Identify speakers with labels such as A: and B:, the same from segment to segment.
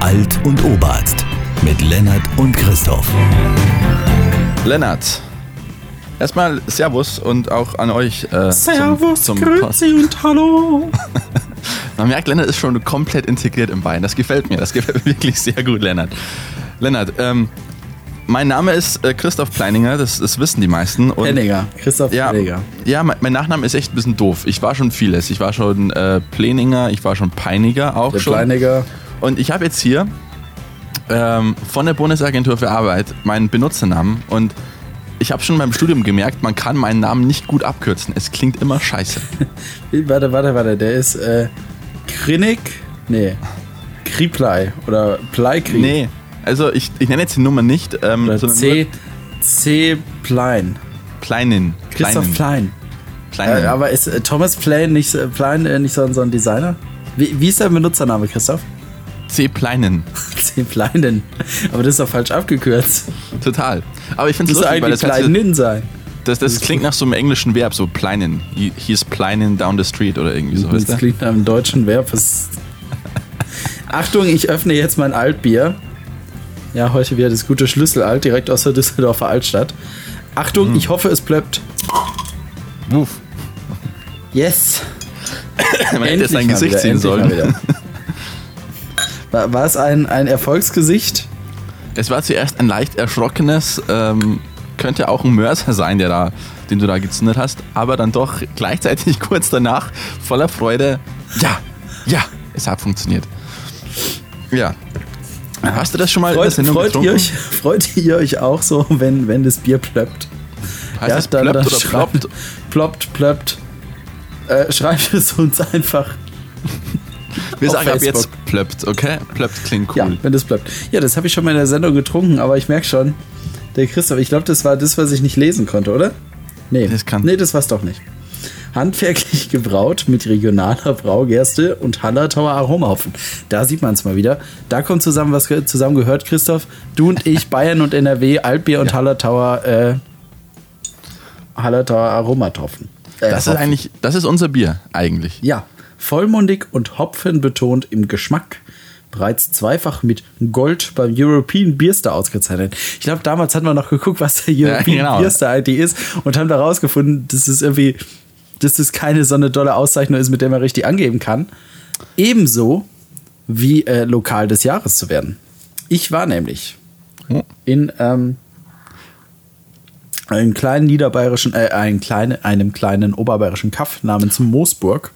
A: Alt und Oberarzt mit Lennart und Christoph.
B: Lennart, erstmal Servus und auch an euch. Äh,
C: Servus,
B: zum,
C: Grüezi und Hallo.
B: Man merkt, Lennart ist schon komplett integriert im Bein. Das gefällt mir. Das gefällt mir wirklich sehr gut, Lennart. Lennart, ähm, mein Name ist äh, Christoph Pleininger, das, das wissen die meisten. Und
C: Henniger, Christoph
B: ja,
C: Henniger.
B: ja, mein, mein Nachname ist echt ein bisschen doof. Ich war schon vieles. Ich war schon äh, Pläninger, ich war schon Peiniger auch
C: Der
B: schon.
C: Pleiniger.
B: Und ich habe jetzt hier ähm, von der Bundesagentur für Arbeit meinen Benutzernamen und ich habe schon beim Studium gemerkt, man kann meinen Namen nicht gut abkürzen. Es klingt immer scheiße.
C: Warte, warte, warte. Der ist äh, Krinik. Nee. Kriplei. Oder Pleikri.
B: Nee, also ich, ich nenne jetzt die Nummer nicht, ähm,
C: C. C. Plein.
B: Pleinin.
C: Christoph. Plein.
B: Kleinen.
C: Äh, aber ist äh, Thomas Plein nicht, äh, Plein, äh, nicht so, so ein Designer? Wie, wie ist dein Benutzername, Christoph?
B: C. Pleinen.
C: C. Pleinen. Aber das ist doch falsch abgekürzt.
B: Total. Aber ich finde
C: Das
B: es lustig, weil das, heißt,
C: sein.
B: das, das klingt nach so einem englischen Verb, so Pleinen. He, he's pleinen down the street oder irgendwie so.
C: Das klingt nach einem deutschen Verb. Achtung, ich öffne jetzt mein Altbier. Ja, heute wieder das gute Schlüsselalt, direkt aus der Düsseldorfer Altstadt. Achtung, ich hoffe, es plöppt.
B: Wuff.
C: Yes!
B: Man hätte jetzt sein Gesicht
C: mal
B: sollen.
C: War, war es ein, ein Erfolgsgesicht?
B: Es war zuerst ein leicht erschrockenes, ähm, könnte auch ein Mörser sein, der da, den du da gezündet hast, aber dann doch gleichzeitig kurz danach voller Freude, ja, ja, es hat funktioniert. Ja. Hast du das schon mal in der
C: Freut, freut,
B: getrunken?
C: ihr euch, freut ihr euch auch so, wenn, wenn das Bier plöppt?
B: Heißt es plöppt oder
C: schreibt-
B: ploppt?
C: Ploppt, plöppt. Äh, schreibt es uns einfach.
B: Wir sagen ab
C: Facebook.
B: jetzt plöppt, okay? Plöppt klingt
C: Ja,
B: cool.
C: wenn das bleibt. Ja, das habe ich schon mal in der Sendung getrunken, aber ich merke schon, der Christoph, ich glaube, das war das, was ich nicht lesen konnte, oder? Nee,
B: Das kann-
C: nee das war's doch nicht. Handwerklich gebraut mit regionaler Braugerste und Hallertauer Aromahopfen. Da sieht man es mal wieder. Da kommt zusammen, was zusammen gehört, Christoph. Du und ich, Bayern und NRW, Altbier und
B: Ja.
C: Hallertauer, äh, Hallertauer Aromatropfen. Äh,
B: Das ist eigentlich, das ist unser Bier eigentlich.
C: Ja, vollmundig und hopfenbetont im Geschmack. Bereits zweifach mit Gold beim European Beer Star ausgezeichnet. Ich glaube, damals hat man noch geguckt, was der European
B: genau.
C: Beer Star eigentlich ist und haben da rausgefunden, dass es irgendwie, dass es keine so eine dolle Auszeichnung ist, mit der man richtig angeben kann. Ebenso wie äh, Lokal des Jahres zu werden. Ich war nämlich
B: Oh.
C: in ähm, einem kleinen niederbayerischen, äh, einem, kleine, einem kleinen oberbayerischen Kaff namens Moosburg.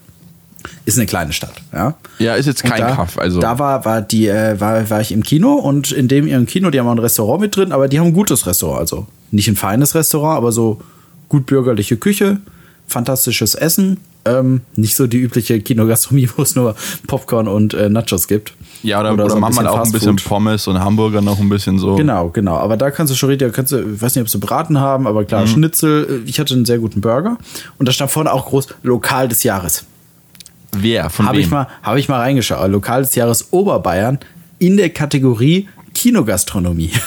C: Ist eine kleine Stadt, ja.
B: Ja, ist jetzt
C: Und
B: kein
C: da,
B: Kaff, also.
C: Da war, war, die, äh, war, war ich im Kino und in dem ihrem Kino, die haben auch ein Restaurant mit drin, aber die haben ein gutes Restaurant. Also nicht ein feines Restaurant, aber so gut bürgerliche Küche, fantastisches Essen. Ähm, nicht so die übliche Kinogastronomie, wo es nur Popcorn und äh, Nachos gibt.
B: ja, oder, oder,
C: so
B: manchmal auch ein bisschen. Pommes und Hamburger noch ein bisschen so.
C: Genau, genau. Aber da kannst du schon richtig, da kannst du, ich weiß nicht, ob sie braten haben, aber
B: Mhm.
C: klar, Schnitzel. Ich hatte einen sehr guten Burger. Und da stand vorne auch groß Lokal des Jahres.
B: Wer? Von
C: Habe
B: wem?
C: ich, mal, hab ich mal reingeschaut. Lokal des Jahres Oberbayern in der Kategorie Kinogastronomie.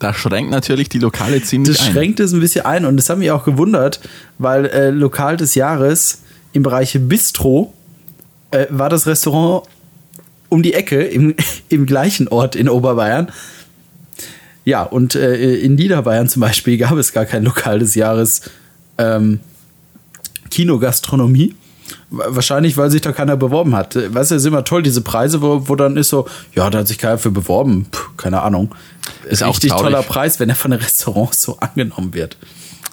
B: Da schränkt natürlich die Lokale ziemlich
C: Das
B: ein.
C: schränkt es ein bisschen ein und das hat mich auch gewundert, weil äh, Lokal des Jahres im Bereich Bistro äh, war das Restaurant um die Ecke im, im gleichen Ort in Oberbayern. Ja, und äh, in Niederbayern zum Beispiel gab es gar kein Lokal des Jahres ähm, Kinogastronomie. Wa- Wahrscheinlich, weil sich da keiner beworben hat. Äh, Weißt du, es ist immer toll, diese Preise, wo, wo dann ist so, ja, da hat sich keiner für beworben. Puh, keine Ahnung.
B: Ist auch
C: Richtig toller Preis, wenn er von den Restaurants so angenommen wird.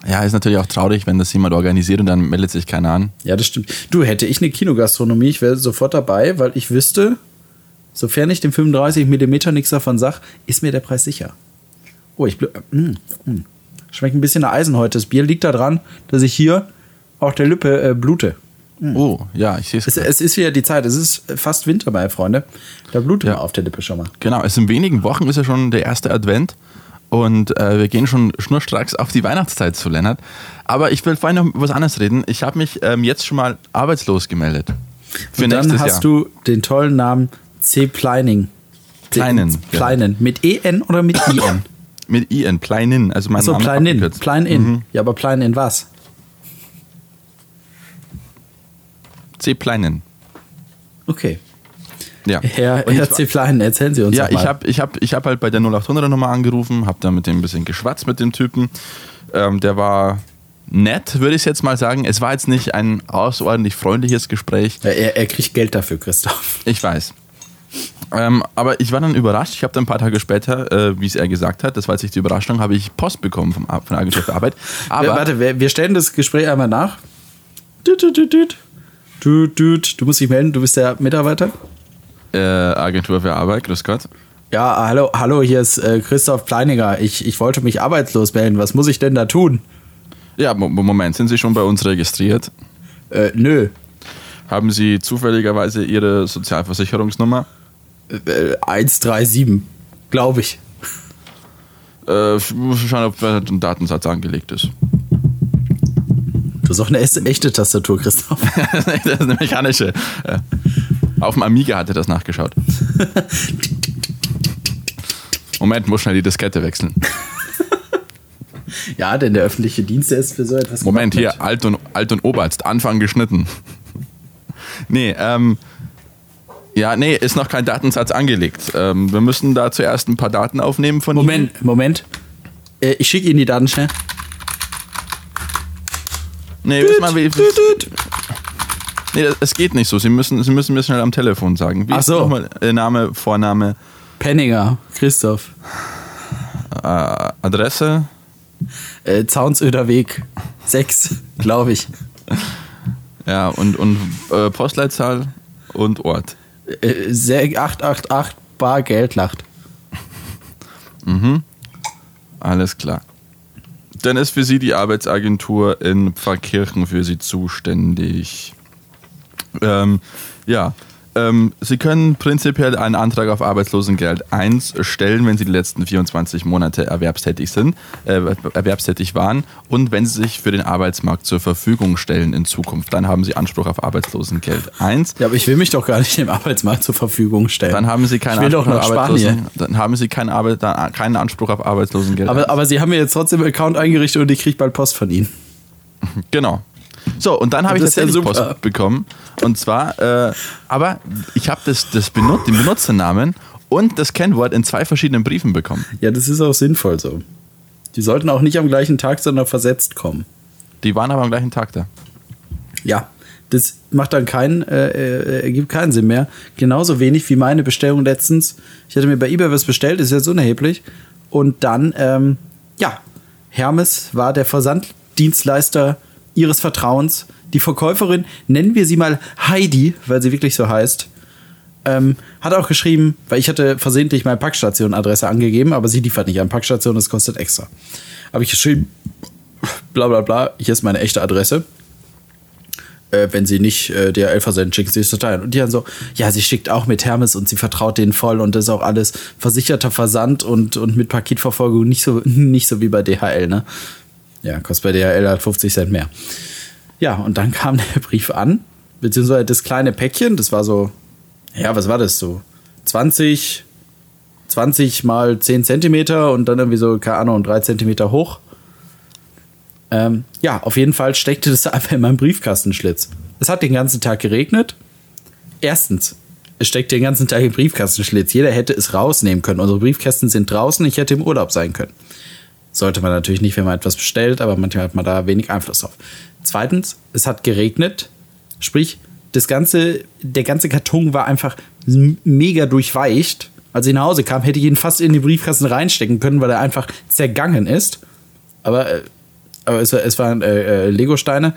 B: Ja, ist natürlich auch traurig, wenn das jemand organisiert und dann meldet sich keiner an.
C: Ja, das stimmt. Du, hätte ich eine Kinogastronomie, ich wäre sofort dabei, weil ich wüsste, sofern ich dem 35 mm nichts davon sag, ist mir der Preis sicher. Oh, ich blö mm, mm. Schmeckt ein bisschen nach Eisen heute. Das Bier liegt da dran, dass ich hier auf der Lippe äh, blute.
B: Oh, ja, ich sehe
C: Es,
B: es.
C: ist wieder die Zeit. Es ist fast Winter, meine Freunde. Da blutet
B: Ja.
C: man auf der Lippe schon mal.
B: Genau, es in wenigen Wochen ist ja schon der erste Advent und äh, wir gehen schon schnurstracks auf die Weihnachtszeit zu, Lennart. Aber ich will vorhin noch was anderes reden. Ich habe mich ähm, jetzt schon mal arbeitslos gemeldet. Für
C: Und dann hast
B: Jahr.
C: du den tollen Namen C. Pleining.
B: Kleinen, ja.
C: Kleinen. Mit EN oder mit IN?
B: Mit IN, Pleinin, also mein
C: Achso,
B: Name
C: Plein in.
B: abgekürzt.
C: Plein in.
B: Mhm.
C: Ja, aber Plein in was?
B: C. Pleinen.
C: Okay.
B: Ja.
C: Herr, Herr
B: war-
C: Zeflein, erzählen Sie uns
B: Ja, ich habe ich hab, ich hab halt bei der 0800er Nummer angerufen, habe da mit dem ein bisschen geschwatzt mit dem Typen. Ähm, der war nett, würde ich jetzt mal sagen. Es war jetzt nicht ein außerordentlich freundliches Gespräch.
C: Er, er kriegt Geld dafür, Christoph.
B: Ich weiß. Ähm, aber ich war dann überrascht. Ich habe dann ein paar Tage später, äh, wie es er gesagt hat, das war jetzt nicht die Überraschung, habe ich Post bekommen vom, von der Agentur für Arbeit. Aber
C: warte, wir, wir stellen das Gespräch einmal nach. Düt, düt, düt, düt. Düt, düt. Du musst dich melden, du bist der Mitarbeiter.
B: äh, Agentur für Arbeit, grüß Gott.
C: Ja, hallo, hallo, hier ist äh, Christoph Pleininger. Ich, ich wollte mich arbeitslos melden. Was muss ich denn da tun?
B: Ja, Mo- Moment, sind Sie schon bei uns registriert?
C: Äh, nö.
B: Haben Sie zufälligerweise Ihre Sozialversicherungsnummer?
C: Äh, 137, glaube ich.
B: Äh, ich muss schauen, ob ein Datensatz angelegt ist.
C: Du hast auch eine echte, Tastatur, Christoph.
B: das ist eine mechanische. Äh, auf dem Amiga hatte das nachgeschaut. Moment, muss schnell die Diskette wechseln.
C: ja, denn der öffentliche Dienst der ist für so etwas.
B: Moment, hier, Alt und, Alt und Oberst, Anfang geschnitten. nee, ähm. Ja, nee, ist noch kein Datensatz angelegt. Ähm, wir müssen da zuerst ein paar Daten aufnehmen von Ihnen.
C: Moment, Moment. Äh, ich schicke Ihnen die Daten schnell.
B: Nee, wissen mal, wie,
C: Düt, düt.
B: nee, es geht nicht so. Sie müssen, Sie müssen mir schnell am Telefon sagen. Wie
C: Ach so.
B: nochmal äh, Name, Vorname,
C: Penninger, Christoph.
B: äh, Adresse?
C: Äh, Zaunsöder Weg 6, glaube ich.
B: Ja, und, und äh, Postleitzahl und Ort.
C: Äh, 888 Bar Geldlacht.
B: Alles klar. Dann ist für Sie die Arbeitsagentur in Pfarrkirchen für Sie zuständig. Ähm, ja, ähm, Sie können prinzipiell einen Antrag auf Arbeitslosengeld 1 stellen, wenn Sie die letzten 24 Monate erwerbstätig sind, äh, erwerbstätig waren und wenn Sie sich für den Arbeitsmarkt zur Verfügung stellen in Zukunft. Dann haben Sie Anspruch auf Arbeitslosengeld 1.
C: Ja, aber ich will mich doch gar nicht dem Arbeitsmarkt zur Verfügung stellen.
B: Dann haben Sie keinen Anspruch auf. Arbeitslosen, dann haben Sie keinen, Arbeit, dann keinen Anspruch auf Arbeitslosengeld.
C: Aber, aber Sie haben mir jetzt trotzdem einen Account eingerichtet und ich kriege bald Post von Ihnen.
B: Genau. So, und dann habe ich
C: ja
B: tatsächlich
C: super.
B: Post bekommen. Und zwar, äh, aber ich habe das, das Benut den Benutzernamen und das Kennwort in zwei verschiedenen Briefen bekommen.
C: Ja, das ist auch sinnvoll so. Die sollten auch nicht am gleichen Tag, sondern versetzt kommen.
B: Die waren aber am gleichen Tag da.
C: Ja, das macht dann keinen, äh, äh, ergibt keinen Sinn mehr. Genauso wenig wie meine Bestellung letztens. Ich hatte mir bei eBay was bestellt, ist jetzt unerheblich. Und dann, ähm, ja, Hermes war der Versanddienstleister ihres Vertrauens. Die Verkäuferin, nennen wir sie mal Heidi, weil sie wirklich so heißt, ähm, hat auch geschrieben, weil ich hatte versehentlich meine Packstation-Adresse angegeben, aber sie liefert nicht an Packstation, das kostet extra. Habe ich geschrieben, bla bla bla, hier ist meine echte Adresse äh, wenn sie nicht äh, DHL versenden, schicken sie es total. Und die dann so, ja, sie schickt auch mit Hermes und sie vertraut denen voll und das ist auch alles versicherter Versand und, und mit Paketverfolgung nicht so, nicht so wie bei DHL, ne? Ja, kostet bei DHL halt 50 Cent mehr. Ja, und dann kam der Brief an, beziehungsweise das kleine Päckchen, das war so, ja, was war das so? 20, 20 mal 10 Zentimeter und dann irgendwie so, keine Ahnung, 3 Zentimeter hoch. Ähm, ja, auf jeden Fall steckte das einfach in meinem Briefkastenschlitz. Es hat den ganzen Tag geregnet. Erstens, es steckte den ganzen Tag im Briefkastenschlitz. Jeder hätte es rausnehmen können. Unsere Briefkästen sind draußen. Ich hätte im Urlaub sein können. Sollte man natürlich nicht, wenn man etwas bestellt, aber manchmal hat man da wenig Einfluss drauf. Zweitens, es hat geregnet. Sprich, das ganze, der ganze Karton war einfach mega durchweicht. Als ich nach Hause kam, hätte ich ihn fast in den Briefkasten reinstecken können, weil er einfach zergangen ist. Aber, äh, aber es, es waren äh, äh, Lego-Steine.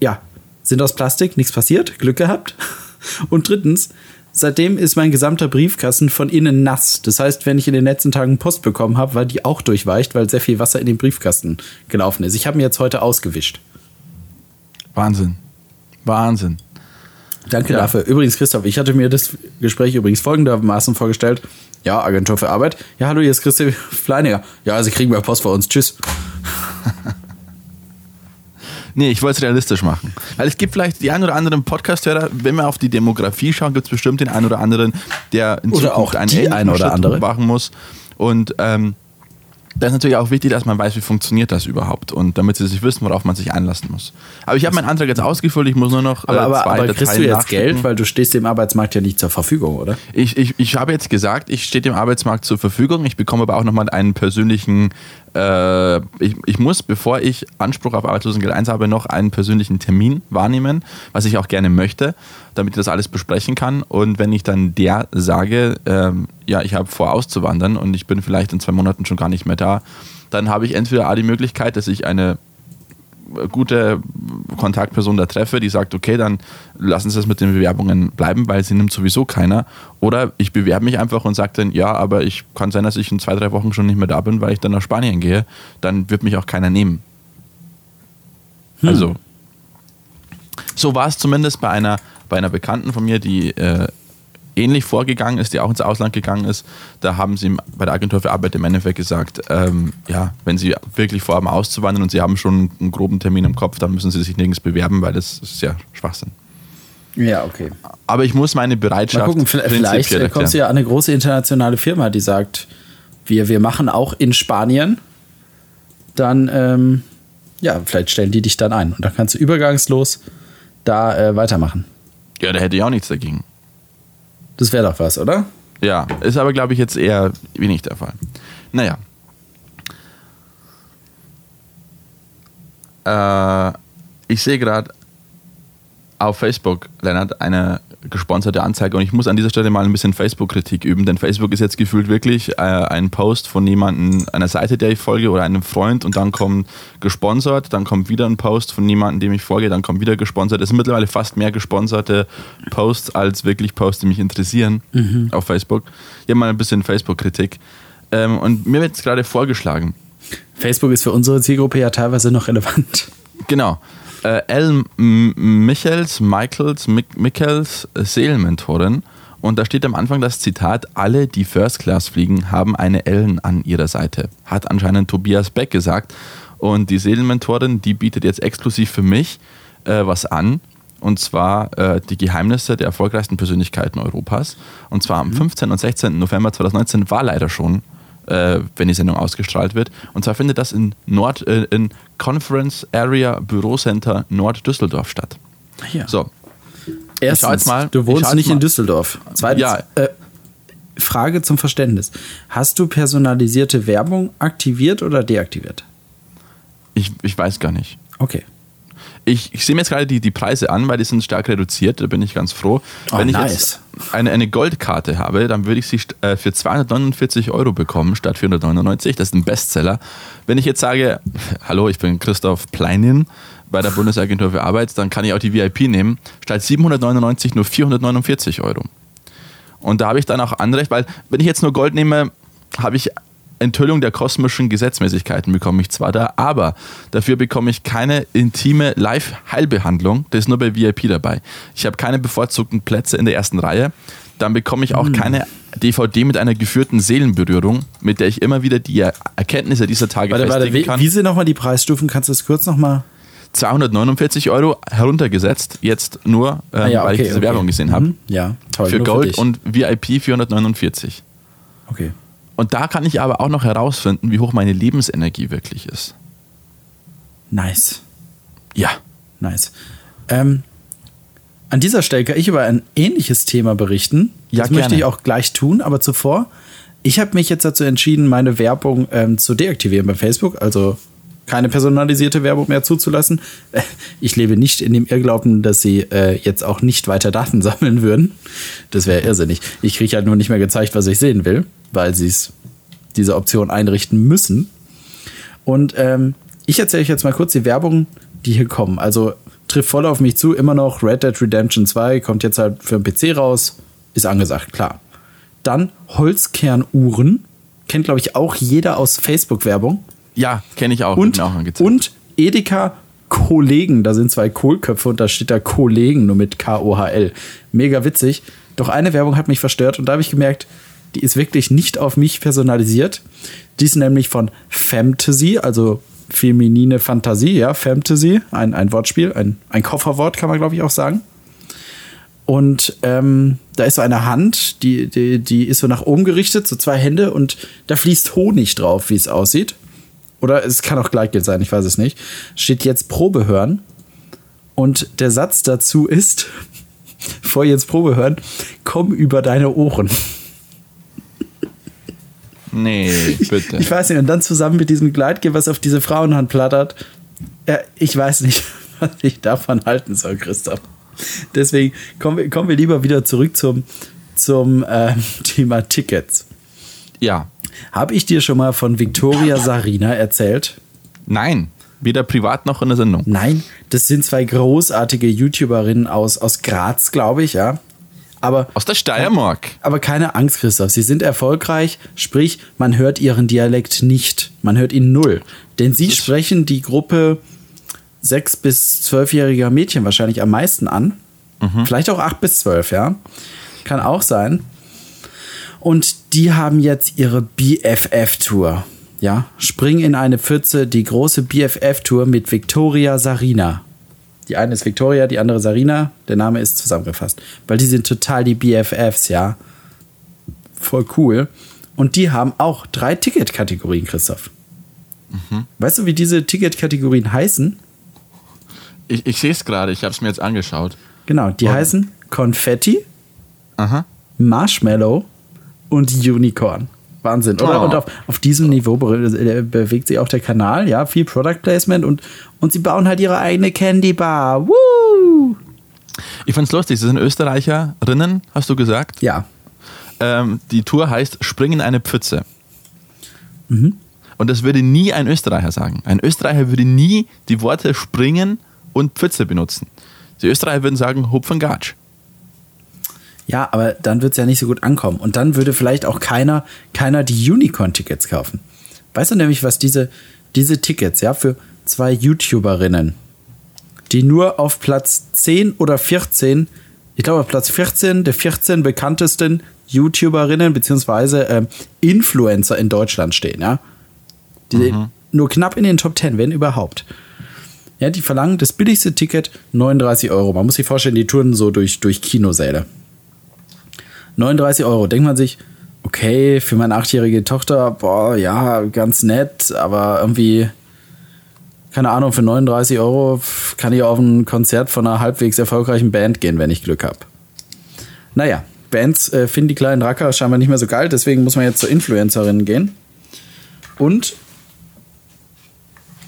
C: Ja, sind aus Plastik, nichts passiert, Glück gehabt. Und drittens, seitdem ist mein gesamter Briefkasten von innen nass. Das heißt, wenn ich in den letzten Tagen Post bekommen habe, war die auch durchweicht, weil sehr viel Wasser in den Briefkasten gelaufen ist. Ich habe ihn jetzt heute ausgewischt.
B: Wahnsinn. Wahnsinn.
C: Danke
B: Ja.
C: dafür. Übrigens, Christoph, ich hatte mir das Gespräch übrigens folgendermaßen vorgestellt. Ja, Agentur für Arbeit. Ja, hallo, hier ist Christoph Fleininger. Ja, also kriegen wir Post bei uns. Tschüss.
B: Nee, ich wollte es realistisch machen. Weil es gibt vielleicht die ein oder anderen Podcast-Hörer, wenn wir auf die Demografie schauen, gibt es bestimmt den einen oder anderen, der in
C: Oder
B: Zukunft
C: auch
B: einen
C: ein oder andere.
B: machen muss. Und ähm, Da ist natürlich auch wichtig, dass man weiß, wie funktioniert das überhaupt und damit sie sich wissen, worauf man sich einlassen muss. Aber ich habe meinen Antrag jetzt ausgefüllt, ich muss nur noch
C: Aber,
B: äh,
C: aber,
B: zwei
C: aber kriegst
B: Dateien
C: du jetzt. Geld, weil du stehst dem Arbeitsmarkt ja nicht zur Verfügung, oder?
B: Ich, ich, ich habe jetzt gesagt, ich stehe dem Arbeitsmarkt zur Verfügung. Ich bekomme aber auch nochmal einen persönlichen, äh, ich, ich muss, bevor ich Anspruch auf Arbeitslosengeld 1 habe, noch einen persönlichen Termin wahrnehmen, was ich auch gerne möchte, damit ich das alles besprechen kann. Und wenn ich dann der sage, ähm, ja, ich habe vor auszuwandern und ich bin vielleicht in zwei Monaten schon gar nicht mehr da, dann habe ich entweder A, die Möglichkeit, dass ich eine gute Kontaktperson da treffe, die sagt, okay, dann lassen Sie es mit den Bewerbungen bleiben, weil sie nimmt sowieso keiner. Oder ich bewerbe mich einfach und sage dann, ja, aber ich kann sein, dass ich in zwei, drei Wochen schon nicht mehr da bin, weil ich dann nach Spanien gehe. Dann wird mich auch keiner nehmen. Also, so war es zumindest bei einer, bei einer Bekannten von mir, die äh, ähnlich vorgegangen ist, die auch ins Ausland gegangen ist. Da haben sie bei der Agentur für Arbeit im Endeffekt gesagt, ähm, ja, wenn sie wirklich vorhaben auszuwandern und sie haben schon einen groben Termin im Kopf, dann müssen sie sich nirgends bewerben, weil das ist ja Schwachsinn.
C: Ja, okay.
B: Aber ich muss meine
C: Mal
B: Bereitschaft
C: gucken, vielleicht äh, kommst du
B: erklären.
C: ja an eine große internationale Firma, die sagt, wir, wir machen auch in Spanien. Dann, ähm, ja, vielleicht stellen die dich dann ein. Und dann kannst du übergangslos da äh, weitermachen.
B: Ja, da hätte ich auch nichts dagegen.
C: Das wäre doch was, oder?
B: Ja, ist aber, glaube ich, jetzt eher wenig der Fall. Naja. Äh, ich sehe gerade auf Facebook, Lennart, eine gesponserte Anzeige und ich muss an dieser Stelle mal ein bisschen Facebook-Kritik üben, denn Facebook ist jetzt gefühlt wirklich äh, ein Post von jemandem, einer Seite, der ich folge oder einem Freund und dann kommt gesponsert, dann kommt wieder ein Post von jemandem, dem ich folge, dann kommt wieder gesponsert. Es sind mittlerweile fast mehr gesponserte Posts als wirklich Posts, die mich interessieren auf Facebook. Hier mal ein bisschen Facebook-Kritik. Ähm, und mir wird jetzt gerade vorgeschlagen,
C: Facebook ist für unsere Zielgruppe ja teilweise noch relevant.
B: Genau. Äh, L. Michels, Michaels, Michels, äh, Seelenmentorin. Und da steht am Anfang das Zitat: Alle, die First Class fliegen, haben eine Ellen an ihrer Seite. Hat anscheinend Tobias Beck gesagt. Und die Seelenmentorin, die bietet jetzt exklusiv für mich äh, was an. Und zwar äh, die Geheimnisse der erfolgreichsten Persönlichkeiten Europas. Und zwar am 15. und 16. November 2019 war leider schon äh, wenn die Sendung ausgestrahlt wird. Und zwar findet das in Nord, äh, in Conference Area Bürocenter Nord Düsseldorf statt.
C: Ja.
B: So,
C: Erstens,
B: mal-
C: du wohnst nicht in
B: mal-
C: Düsseldorf. Zweitens,
B: Ja.
C: äh, Frage zum Verständnis. Hast du personalisierte Werbung aktiviert oder deaktiviert?
B: ich, ich weiß gar nicht.
C: Okay.
B: Ich, ich sehe mir jetzt gerade die, die Preise an, weil die sind stark reduziert, da bin ich ganz froh.
C: Oh,
B: Wenn ich
C: nice.
B: jetzt eine, eine Goldkarte habe, dann würde ich sie äh, für 249 Euro bekommen statt 499. Das ist ein Bestseller. Wenn ich jetzt sage, hallo, ich bin Christoph Pleinin bei der Bundesagentur für Arbeit, dann kann ich auch die VIP nehmen. Statt 799 nur 449 Euro. Und da habe ich dann auch Anrecht, weil wenn ich jetzt nur Gold nehme, habe ich Enthüllung der kosmischen Gesetzmäßigkeiten bekomme ich zwar da, aber dafür bekomme ich keine intime Live-Heilbehandlung. Das ist nur bei VIP dabei. Ich habe keine bevorzugten Plätze in der ersten Reihe. Dann bekomme ich auch keine DVD mit einer geführten Seelenberührung, mit der ich immer wieder die Erkenntnisse dieser Tage
C: Warte, warte,
B: festigen
C: wie,
B: kann.
C: wie sind nochmal die Preisstufen? Kannst du das kurz nochmal?
B: 249 Euro heruntergesetzt, jetzt nur, ähm, weil ich diese Werbung gesehen habe.
C: Mhm. Ja, toll.
B: Für Gold
C: dich.
B: und VIP 449.
C: Okay.
B: Und da kann ich aber auch noch herausfinden, wie hoch meine Lebensenergie wirklich ist.
C: Nice.
B: Ja.
C: Nice. Ähm, an dieser Stelle kann ich über ein ähnliches Thema berichten.
B: Ja,
C: das möchte
B: gerne.
C: ich auch gleich tun, aber zuvor, ich habe mich jetzt dazu entschieden, meine Werbung ähm, zu deaktivieren bei Facebook, also keine personalisierte Werbung mehr zuzulassen. Äh, Ich lebe nicht in dem Irrglauben, dass sie äh, jetzt auch nicht weiter Daten sammeln würden. Das wäre irrsinnig. Ich kriege halt nur nicht mehr gezeigt, was ich sehen will, weil sie es diese Option einrichten müssen. Und ähm, ich erzähle euch jetzt mal kurz die Werbung, die hier kommen. Also trifft voll auf mich zu, immer noch Red Dead Redemption 2, kommt jetzt halt für den PC raus, ist angesagt, klar. Dann Holzkernuhren, kennt glaube ich auch jeder aus Facebook-Werbung.
B: Ja, kenne ich auch.
C: Und,
B: auch
C: und Edeka Kollegen, da sind zwei Kohlköpfe und da steht da Kollegen nur mit K-O-H-L. Mega witzig. Doch eine Werbung hat mich verstört und da habe ich gemerkt, die ist wirklich nicht auf mich personalisiert. Die ist nämlich von Fantasy, also feminine Fantasie, ja, Fantasy, ein, ein Wortspiel, ein, ein Kofferwort kann man glaube ich auch sagen. Und ähm, da ist so eine Hand, die, die, die ist so nach oben gerichtet, so zwei Hände und da fließt Honig drauf, wie es aussieht. Oder es kann auch Gleitgel sein, ich weiß es nicht. Steht jetzt Probe hören. Und der Satz dazu ist, vor jetzt Probe hören, komm über deine Ohren.
B: Nee, bitte.
C: Ich weiß nicht, und dann zusammen mit diesem Gleitgel, was auf diese Frauenhand plattert, ja, ich weiß nicht, was ich davon halten soll, Christoph. Deswegen kommen wir, kommen wir lieber wieder zurück zum, zum äh, Thema Tickets.
B: Ja.
C: Habe ich dir schon mal von Victoria Sarina erzählt?
B: Nein. Weder privat noch in der Sendung.
C: Nein, das sind zwei großartige YouTuberinnen aus, aus Graz, glaube ich, ja. Aber,
B: Aus der Steiermark.
C: aber keine Angst, Christoph. Sie sind erfolgreich, sprich, man hört ihren Dialekt nicht. Man hört ihn null. Denn sie sprechen die Gruppe sechs- bis zwölfjähriger Mädchen wahrscheinlich am meisten an. Vielleicht auch acht bis zwölf, ja. Kann auch sein. Und die haben jetzt ihre BFF-Tour. Ja, spring in eine Pfütze, die große BFF-Tour mit Victoria Sarina. Die eine ist Victoria, die andere Sarina. Der Name ist zusammengefasst. Weil die sind total die BFFs, ja. Voll cool. Und die haben auch drei Ticketkategorien, Christoph. Weißt du, wie diese Ticketkategorien heißen?
B: Ich, ich sehe es gerade, ich habe es mir jetzt angeschaut.
C: Genau, die
B: Und-
C: heißen Konfetti,
B: Aha.
C: Marshmallow und Unicorn. Wahnsinn, oder?
B: Oh.
C: Und auf, auf diesem Niveau be äh, bewegt sich auch der Kanal, ja, viel Product Placement und, und sie bauen halt ihre eigene Candy Bar. Woo!
B: Ich fand's lustig, sie sind Österreicherinnen, hast du gesagt.
C: Ja,
B: Ähm, die Tour heißt Spring in eine Pfütze.
C: Mhm.
B: Und das würde nie ein Österreicher sagen. Ein Österreicher würde nie die Worte springen und Pfütze benutzen. Die Österreicher würden sagen Hupfengatsch.
C: Ja, aber dann wird es ja nicht so gut ankommen. Und dann würde vielleicht auch keiner, keiner die Unicorn-Tickets kaufen. Weißt du nämlich, was diese, diese Tickets, ja, für zwei YouTuberinnen, die nur auf Platz 10 oder 14, ich glaube auf Platz 14 der 14 bekanntesten YouTuberinnen beziehungsweise ähm, Influencer in Deutschland stehen, ja. Die nur knapp in den Top 10, wenn überhaupt. Ja, die verlangen das billigste Ticket 39 Euro. Man muss sich vorstellen, die touren so durch, durch Kinosäle. 39 Euro. Denkt man sich, okay, für meine achtjährige Tochter, boah, ja, ganz nett, aber irgendwie, keine Ahnung, für 39 Euro kann ich auf ein Konzert von einer halbwegs erfolgreichen Band gehen, wenn ich Glück habe. Naja, Bands äh, finden die kleinen Racker scheinbar nicht mehr so geil, deswegen muss man jetzt zur Influencerin gehen. Und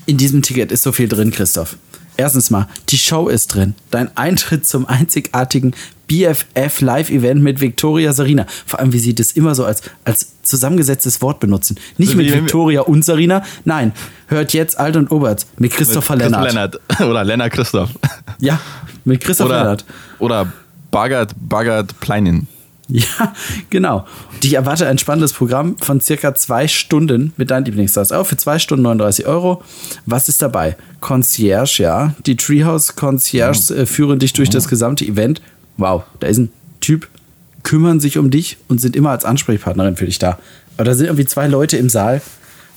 C: in diesem Ticket ist so viel drin, Christoph. Erstens mal, die Show ist drin. Dein Eintritt zum einzigartigen BFF Live-Event mit Victoria Sarina. Vor allem, wie sie das immer so als, als zusammengesetztes Wort benutzen. Nicht mit
B: Wie- wie-
C: Victoria und Sarina. Nein, hört jetzt Alt und Obert mit Christopher
B: Mit
C: Lennart.
B: Lennart. Oder Lennart Christoph.
C: Ja, mit Christopher Lennart.
B: oder Bagert, Bagert Pleinin.
C: Ja, genau. Dich erwarte ein spannendes Programm von circa zwei Stunden mit deinen Lieblingsstars. Auch für zwei Stunden 39 Euro. Was ist dabei? Concierge, ja. Die Treehouse Concierge äh, führen dich durch das gesamte Event. Wow, da ist ein Typ, kümmern sich um dich und sind immer als Ansprechpartnerin für dich da. Aber da sind irgendwie zwei Leute im Saal,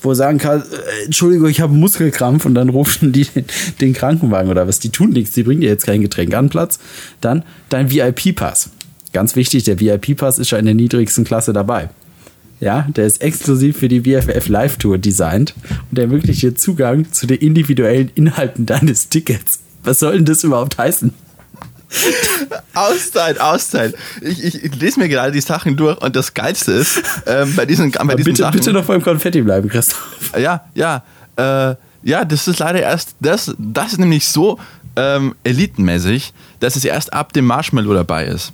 C: wo er sagen kann, äh, Entschuldigung, ich habe einen Muskelkrampf und dann rufen die den, den Krankenwagen oder was. Die tun nichts, die bringen dir jetzt kein Getränk an Platz. Dann dein VIP-Pass. Ganz wichtig, der VIP-Pass ist schon in der niedrigsten Klasse dabei. Ja, der ist exklusiv für die BFF Live Tour designt und der ermöglicht dir Zugang zu den individuellen Inhalten deines Tickets. Was soll denn das überhaupt heißen?
B: Auszeit, Auszeit. Ich, ich, ich lese mir gerade die Sachen durch und das Geilste ist, ähm, bei diesen, bei diesen
C: Bitte,
B: Sachen,
C: bitte noch beim Konfetti bleiben, Christoph.
B: Ja, ja. Äh, ja, das ist leider erst, das, das ist nämlich so ähm, elitenmäßig, dass es erst ab dem Marshmallow dabei ist.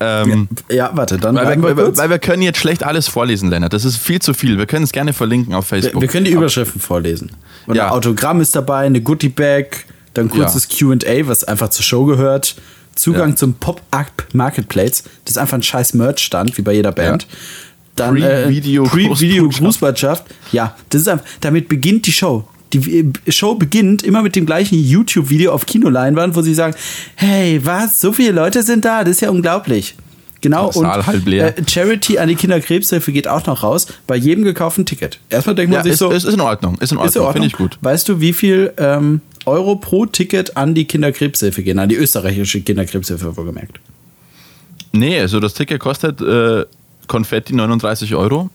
B: Ähm,
C: Ja, warte, dann
B: weil, wir,
C: wir
B: weil,
C: kurz.
B: weil wir können jetzt schlecht alles vorlesen, Lennart. Das ist viel zu viel. Wir können es gerne verlinken auf
C: Wir,
B: Facebook.
C: wir können die Überschriften vorlesen. Und
B: Ja.
C: ein Autogramm ist dabei, eine Goodie Bag, dann kurzes QA, was einfach zur Show gehört. Zugang
B: Ja.
C: zum Pop-Up Marketplace. Das ist einfach ein scheiß Merch-Stand, wie bei jeder Band. Dann äh,
B: Pre-Video-
C: Pre-Video
B: Grußbotschaft.
C: Grußbotschaft. Ja, das ist einfach, damit beginnt die Show. Die äh, Show beginnt immer mit dem gleichen YouTube-Video auf Kinoleinwand, wo sie sagen, hey, was, so viele Leute sind da, das ist ja unglaublich. Genau, und. Äh, Charity an die Kinderkrebshilfe geht auch noch raus, bei jedem gekauften Ticket. Erstmal denkt man
B: ja,
C: sich
B: ist,
C: so,
B: ist, ist in Ordnung. Ist in
C: ist in
B: Ordnung.
C: Ordnung.
B: Finde ich gut.
C: Weißt du, wie viel ähm, Euro pro Ticket an die Kinderkrebshilfe gehen, an die österreichische Kinderkrebshilfe wohlgemerkt?
B: Nee, also das Ticket kostet äh, Konfetti 39 Euro.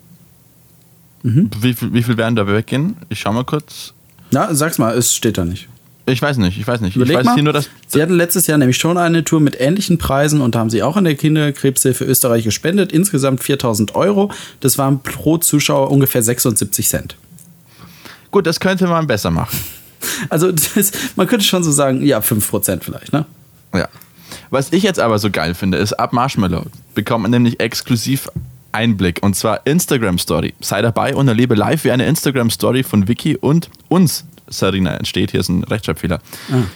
C: Mhm.
B: Wie, viel, wie viel werden da weggehen? Ich schau mal kurz.
C: Na, sag's mal, es steht da nicht.
B: Ich weiß nicht, ich weiß nicht.
C: Überleg
B: ich weiß
C: mal.
B: hier nur, dass.
C: Sie hatten letztes Jahr nämlich schon eine Tour mit ähnlichen Preisen und da haben sie auch an der Kinderkrebshilfe Österreich gespendet. Insgesamt 4000 Euro. Das waren pro Zuschauer ungefähr 76 Cent.
B: Gut, das könnte man besser machen.
C: Also das, man könnte schon so sagen, ja, 5% vielleicht, ne?
B: Ja. Was ich jetzt aber so geil finde, ist, ab Marshmallow bekommt man nämlich exklusiv Einblick und zwar Instagram Story. Sei dabei und erlebe live, wie eine Instagram Story von Vicky und uns, Sarina, entsteht. Hier ist ein Rechtschreibfehler.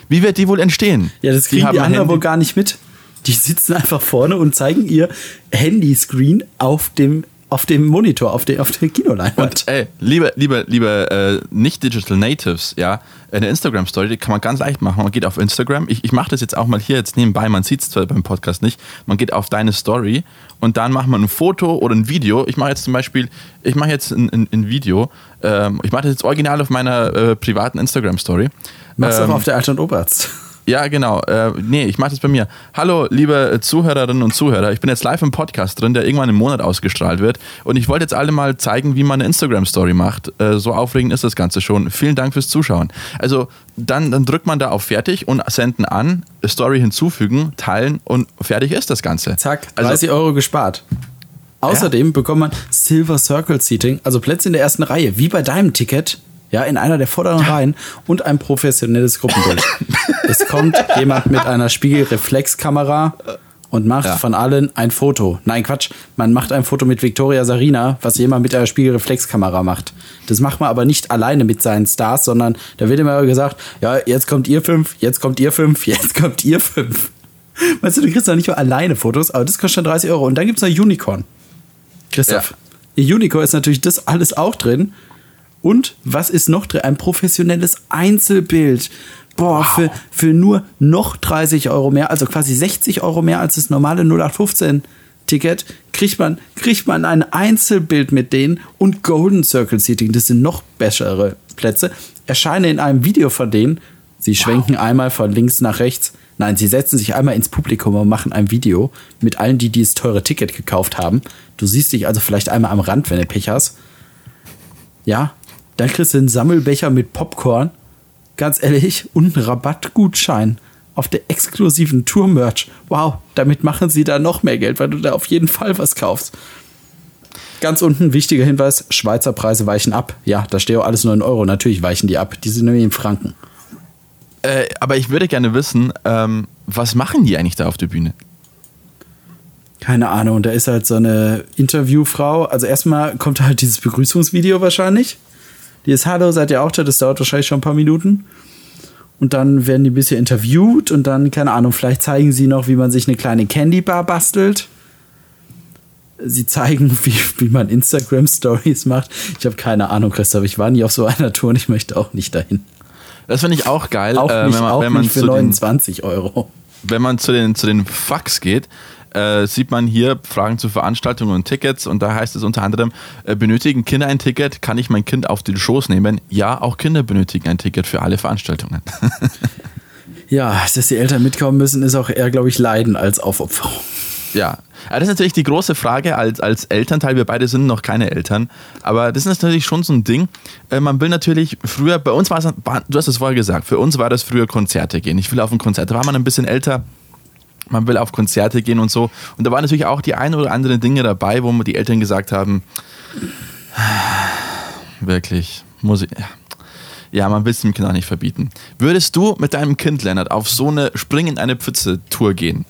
B: Wie wird die wohl entstehen?
C: Ja, das kriegen die,
B: ein
C: anderen wohl gar nicht mit. Die sitzen einfach vorne und zeigen ihr Handyscreen auf dem, auf dem Monitor, auf der, auf der Kinoleinwand.
B: Und ey, liebe, liebe, liebe äh, nicht-Digital Natives, ja, eine Instagram-Story, die kann man ganz leicht machen. Man geht auf Instagram. Ich, ich mache das jetzt auch mal hier jetzt nebenbei, man sieht es zwar beim Podcast nicht. Man geht auf deine Story und dann macht man ein Foto oder ein Video. Ich mache jetzt zum Beispiel, ich mache jetzt ein, ein, ein Video. Ähm, ich mache das jetzt original auf meiner äh, privaten Instagram-Story.
C: Machst du
B: Ähm,
C: auch auf der Alt- und Oberarzt.
B: Ja, genau. Äh, nee, ich mache das bei mir. Hallo, liebe Zuhörerinnen und Zuhörer. Ich bin jetzt live im Podcast drin, der irgendwann im Monat ausgestrahlt wird. Und ich wollte jetzt alle mal zeigen, wie man eine Instagram-Story macht. Äh, so aufregend ist das Ganze schon. Vielen Dank fürs Zuschauen. Also, dann, dann drückt man da auf Fertig und senden an, Story hinzufügen, teilen und fertig ist das Ganze.
C: Zack,
B: Also,
C: 30 Euro gespart. Außerdem bekommt man Silver Circle Seating, also Plätze in der ersten Reihe, wie bei deinem Ticket, ja, in einer der vorderen Reihen und ein professionelles Gruppenbild. es kommt jemand mit einer Spiegelreflexkamera und macht
B: Ja.
C: von allen ein Foto. Nein, Quatsch, man macht ein Foto mit Victoria Sarina, was jemand mit einer Spiegelreflexkamera macht. Das macht man aber nicht alleine mit seinen Stars, sondern da wird immer gesagt, ja, jetzt kommt ihr fünf, jetzt kommt ihr fünf, jetzt kommt ihr fünf. Weißt du, du kriegst doch nicht mal alleine Fotos, aber das kostet schon 30 Euro. Und dann gibt es noch Unicorn. Christoph. In Unicorn ist natürlich das alles auch drin. Und was ist noch drin? Ein professionelles Einzelbild. Boah, für, für nur noch 30 Euro mehr, also quasi 60 Euro mehr als das normale 0815 Ticket, kriegt man, kriegt man ein Einzelbild mit denen und Golden Circle Seating. Das sind noch bessere Plätze. Erscheine in einem Video von denen. Sie schwenken einmal von links nach rechts. Nein, sie setzen sich einmal ins Publikum und machen ein Video mit allen, die dieses teure Ticket gekauft haben. Du siehst dich also vielleicht einmal am Rand, wenn du Pech hast. Ja, dann kriegst du einen Sammelbecher mit Popcorn. Ganz ehrlich, und einen Rabattgutschein auf der exklusiven Tour-Merch. Wow, damit machen sie da noch mehr Geld, weil du da auf jeden Fall was kaufst. Ganz unten wichtiger Hinweis: Schweizer Preise weichen ab. Ja, da steht auch alles 9 Euro. Natürlich weichen die ab. Die sind nämlich in Franken.
B: Äh, aber ich würde gerne wissen, ähm, was machen die eigentlich da auf der Bühne?
C: Keine Ahnung, da ist halt so eine Interviewfrau. Also erstmal kommt halt dieses Begrüßungsvideo wahrscheinlich. Die ist Hallo, seid ihr auch da? Das dauert wahrscheinlich schon ein paar Minuten. Und dann werden die ein bisschen interviewt und dann, keine Ahnung, vielleicht zeigen sie noch, wie man sich eine kleine Candy Bar bastelt. Sie zeigen, wie, wie man Instagram-Stories macht. Ich habe keine Ahnung, Christoph. Ich war nie auf so einer Tour und ich möchte auch nicht dahin.
B: Das finde ich auch geil,
C: Auch
B: äh,
C: nicht,
B: wenn man,
C: auch
B: wenn man
C: nicht für
B: zu den,
C: 29 Euro.
B: Wenn man zu den, zu den Fucks geht, äh, sieht man hier Fragen zu Veranstaltungen und Tickets und da heißt es unter anderem, äh, benötigen Kinder ein Ticket? Kann ich mein Kind auf den Schoß nehmen? Ja, auch Kinder benötigen ein Ticket für alle Veranstaltungen.
C: Ja, dass die Eltern mitkommen müssen, ist auch eher, glaube ich, Leiden als Aufopferung.
B: Ja, aber das ist natürlich die große Frage als, als Elternteil. Wir beide sind noch keine Eltern, aber das ist natürlich schon so ein Ding. Äh, man will natürlich früher, bei uns war es, du hast es vorher gesagt, für uns war das früher Konzerte gehen. Ich will auf ein Konzert, da war man ein bisschen älter. Man will auf Konzerte gehen und so. Und da waren natürlich auch die ein oder anderen Dinge dabei, wo die Eltern gesagt haben, wirklich, muss ich, ja. Man will es dem Kind auch nicht verbieten. Würdest du mit deinem Kind, Lennart, auf so eine Spring in eine Pfütze-Tour gehen?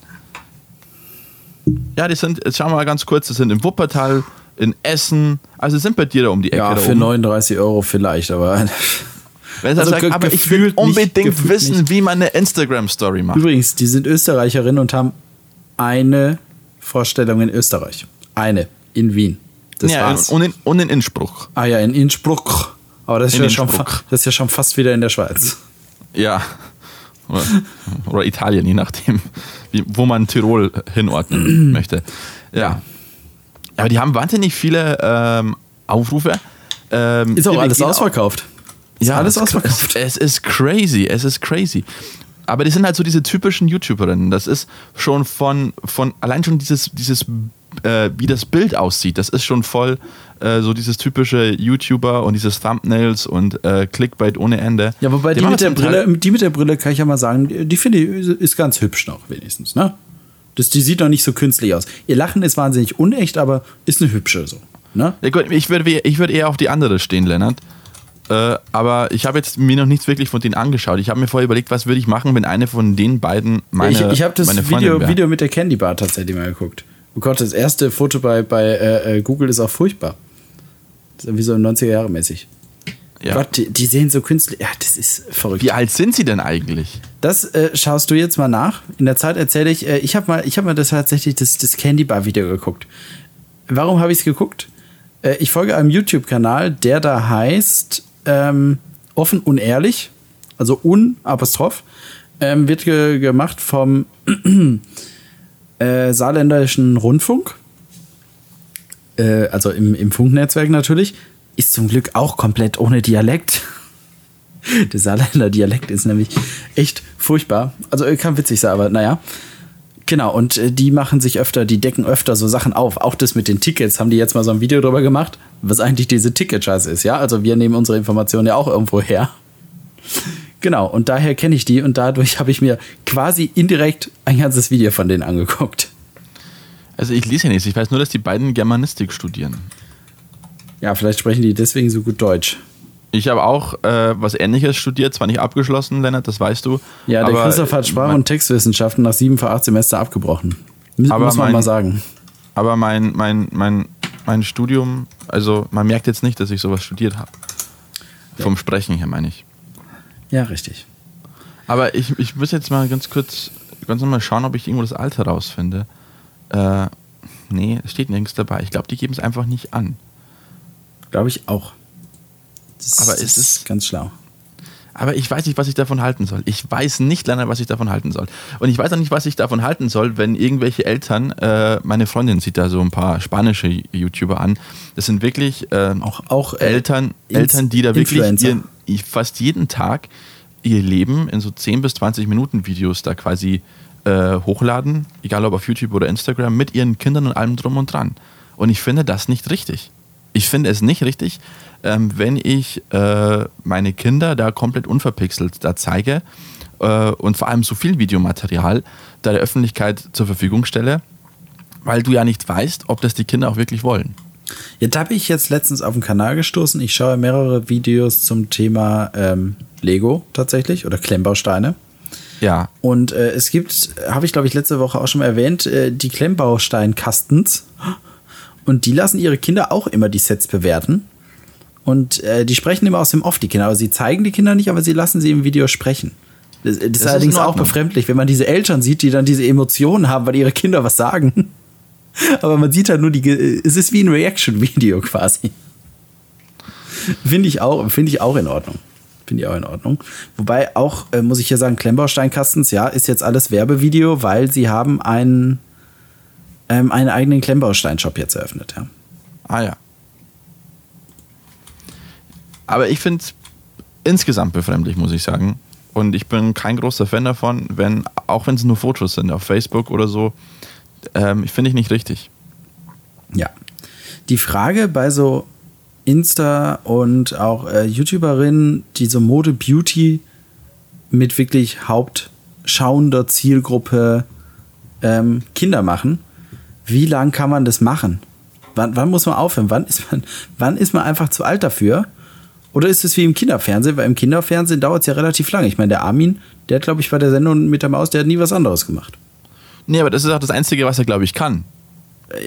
B: Ja, die sind, jetzt schauen wir mal ganz kurz, die sind in Wuppertal, in Essen, also sind bei dir da um die Ecke.
C: Ja, für
B: oben.
C: 39 Euro vielleicht, aber.
B: Wenn
C: also
B: sagt, aber ich will
C: nicht,
B: unbedingt
C: gefühlt
B: wissen,
C: nicht.
B: wie man eine Instagram-Story macht.
C: Übrigens, die sind Österreicherinnen und haben eine Vorstellung in Österreich. Eine. In Wien. Das
B: ja,
C: war's.
B: und in, und in Innsbruck.
C: ah ja, in Innsbruck. Aber das ist,
B: In
C: ja schon,
B: Innsbruck.
C: fa- das ist ja schon fast wieder in der Schweiz.
B: Ja. Oder, oder Italien, je nachdem, wie, wo man Tirol hinordnen möchte. Ja. Aber die haben wahnsinnig viele ähm, Aufrufe. Ähm,
C: Ist auch alles ausverkauft. Ist
B: Ja,
C: alles
B: es,
C: ausverkauft.
B: Es, es ist crazy, es ist crazy. Aber die sind halt so diese typischen YouTuberinnen. Das ist schon von, von allein schon dieses, dieses äh, wie das Bild aussieht, das ist schon voll äh, so dieses typische YouTuber und dieses Thumbnails und äh, Clickbait ohne Ende.
C: Ja, wobei die,
B: machen
C: mit der, Brille, die mit der Brille kann ich ja mal sagen, die finde ich ist ganz hübsch noch wenigstens, ne? Das, die sieht doch nicht so künstlich aus. Ihr Lachen ist wahnsinnig unecht, aber ist eine hübsche so. Ne?
B: Ja, gut, ich würde ich würd eher auf die andere stehen, Lennart. Äh, aber ich habe jetzt mir noch nichts wirklich von denen angeschaut. Ich habe mir vorher überlegt, was würde ich machen, wenn eine von den beiden meine
C: ich ich habe das Video. Video mit der Candy Bar tatsächlich mal geguckt. Oh Gott, das erste Foto bei, bei äh, äh, Google ist auch furchtbar. Das ist irgendwie so 90er Jahre mäßig.
B: Ja.
C: Gott, die, die sehen so künstlich. Ja, das ist verrückt.
B: Wie alt sind sie denn eigentlich?
C: Das äh, schaust du jetzt mal nach. In der Zeit erzähle ich, äh, ich habe mal, ich habe mal das tatsächlich das, das Candy Bar Video geguckt. Warum habe ich es geguckt? Äh, ich folge einem YouTube-Kanal, der da heißt ähm, Offen unehrlich, also un Apostroph, ähm, wird ge gemacht vom äh, saarländischen Rundfunk. Äh, also im, im Funknetzwerk natürlich. Ist zum Glück auch komplett ohne Dialekt. Der Saarländer Dialekt ist nämlich echt furchtbar. Also äh, kann witzig sein, aber naja. Genau, und äh, die machen sich öfter, die decken öfter so Sachen auf. Auch das mit den Tickets haben die jetzt mal so ein Video drüber gemacht, was eigentlich diese Ticket-Scheiße ist, ja? Also wir nehmen unsere Informationen ja auch irgendwo her. Genau, und daher kenne ich die und dadurch habe ich mir quasi indirekt ein ganzes Video von denen angeguckt.
B: Also ich lese ja nichts. Ich weiß nur, dass die beiden Germanistik studieren.
C: Ja, vielleicht sprechen die deswegen so gut Deutsch.
B: Ich habe auch äh, was Ähnliches studiert, zwar nicht abgeschlossen, Lennart, das weißt du.
C: Ja, der Christoph hat Sprach- und Textwissenschaften nach sieben von acht Semester abgebrochen. Muss
B: Aber
C: muss man
B: mein-
C: mal sagen.
B: Aber mein, mein, mein, mein Studium, also man merkt jetzt nicht, dass ich sowas studiert habe. Vom Sprechen her meine ich.
C: Ja, richtig.
B: Aber ich, ich muss jetzt mal ganz kurz, ganz mal schauen, ob ich irgendwo das Alter rausfinde. Äh, nee, es steht nirgends dabei. Ich glaube, die geben es einfach nicht an.
C: Glaube ich auch. Das,
B: Aber es ist-
C: ganz schlau.
B: Aber ich weiß nicht, was ich davon halten soll. Ich weiß nicht, Lennart, was ich davon halten soll. Und ich weiß auch nicht, was ich davon halten soll, wenn irgendwelche Eltern, äh, meine Freundin sieht da so ein paar spanische YouTuber an. Das sind wirklich ähm,
C: Auch- auch, äh,
B: Eltern, Eltern, die da wirklich ihren, fast jeden Tag ihr Leben in so 10 bis 20 Minuten Videos da quasi äh, hochladen, egal ob auf YouTube oder Instagram, mit ihren Kindern und allem drum und dran. Und ich finde das nicht richtig. Ich finde es nicht richtig, ähm, wenn ich äh, meine Kinder da komplett unverpixelt da zeige äh, und vor allem so viel Videomaterial da der Öffentlichkeit zur Verfügung stelle, weil du ja nicht weißt, ob das die Kinder auch wirklich wollen.
C: Ja, da bin ich jetzt letztens auf den Kanal gestoßen. Ich schaue mehrere Videos zum Thema ähm, Lego tatsächlich oder Klemmbausteine.
B: Ja,
C: Und äh, es gibt, habe ich glaube ich letzte Woche auch schon mal erwähnt, äh, die Klemmbaustein-Kastens. Und die lassen ihre Kinder auch immer die Sets bewerten. Und äh, die sprechen immer aus dem Off, die Kinder. Aber sie zeigen die Kinder nicht, aber sie lassen sie im Video sprechen. Das, das ist
B: ist
C: allerdings
B: in
C: auch befremdlich, wenn man diese Eltern sieht, die dann diese Emotionen haben, weil ihre Kinder was sagen. Aber man sieht halt nur die, es ist wie ein Reaction-Video quasi. Finde ich auch, finde ich auch in Ordnung. Finde ich auch in Ordnung. Wobei auch, äh, muss ich hier sagen, Klemmbausteinkastens, ja, ist jetzt alles Werbevideo, weil sie haben einen, ähm, einen eigenen Klemmbaustein-Shop jetzt eröffnet, ja.
B: ah ja. Aber ich finde es insgesamt befremdlich, muss ich sagen. Und ich bin kein großer Fan davon, wenn, auch wenn es nur Fotos sind auf Facebook oder so, ähm, finde ich nicht richtig.
C: Ja. Die Frage bei so Insta und auch äh, YouTuberinnen, die so Mode Beauty mit wirklich hauptschauender Zielgruppe ähm, Kinder machen, wie lang kann man das machen? Wann, wann muss man aufhören? Wann ist man, wann ist man einfach zu alt dafür? Oder ist es wie im Kinderfernsehen? Weil im Kinderfernsehen dauert es ja relativ lange. Ich meine, der Armin, der hat, glaube ich, bei der Sendung mit der Maus, der hat nie was anderes gemacht.
B: Nee, aber das ist auch das Einzige, was er, glaube ich, kann.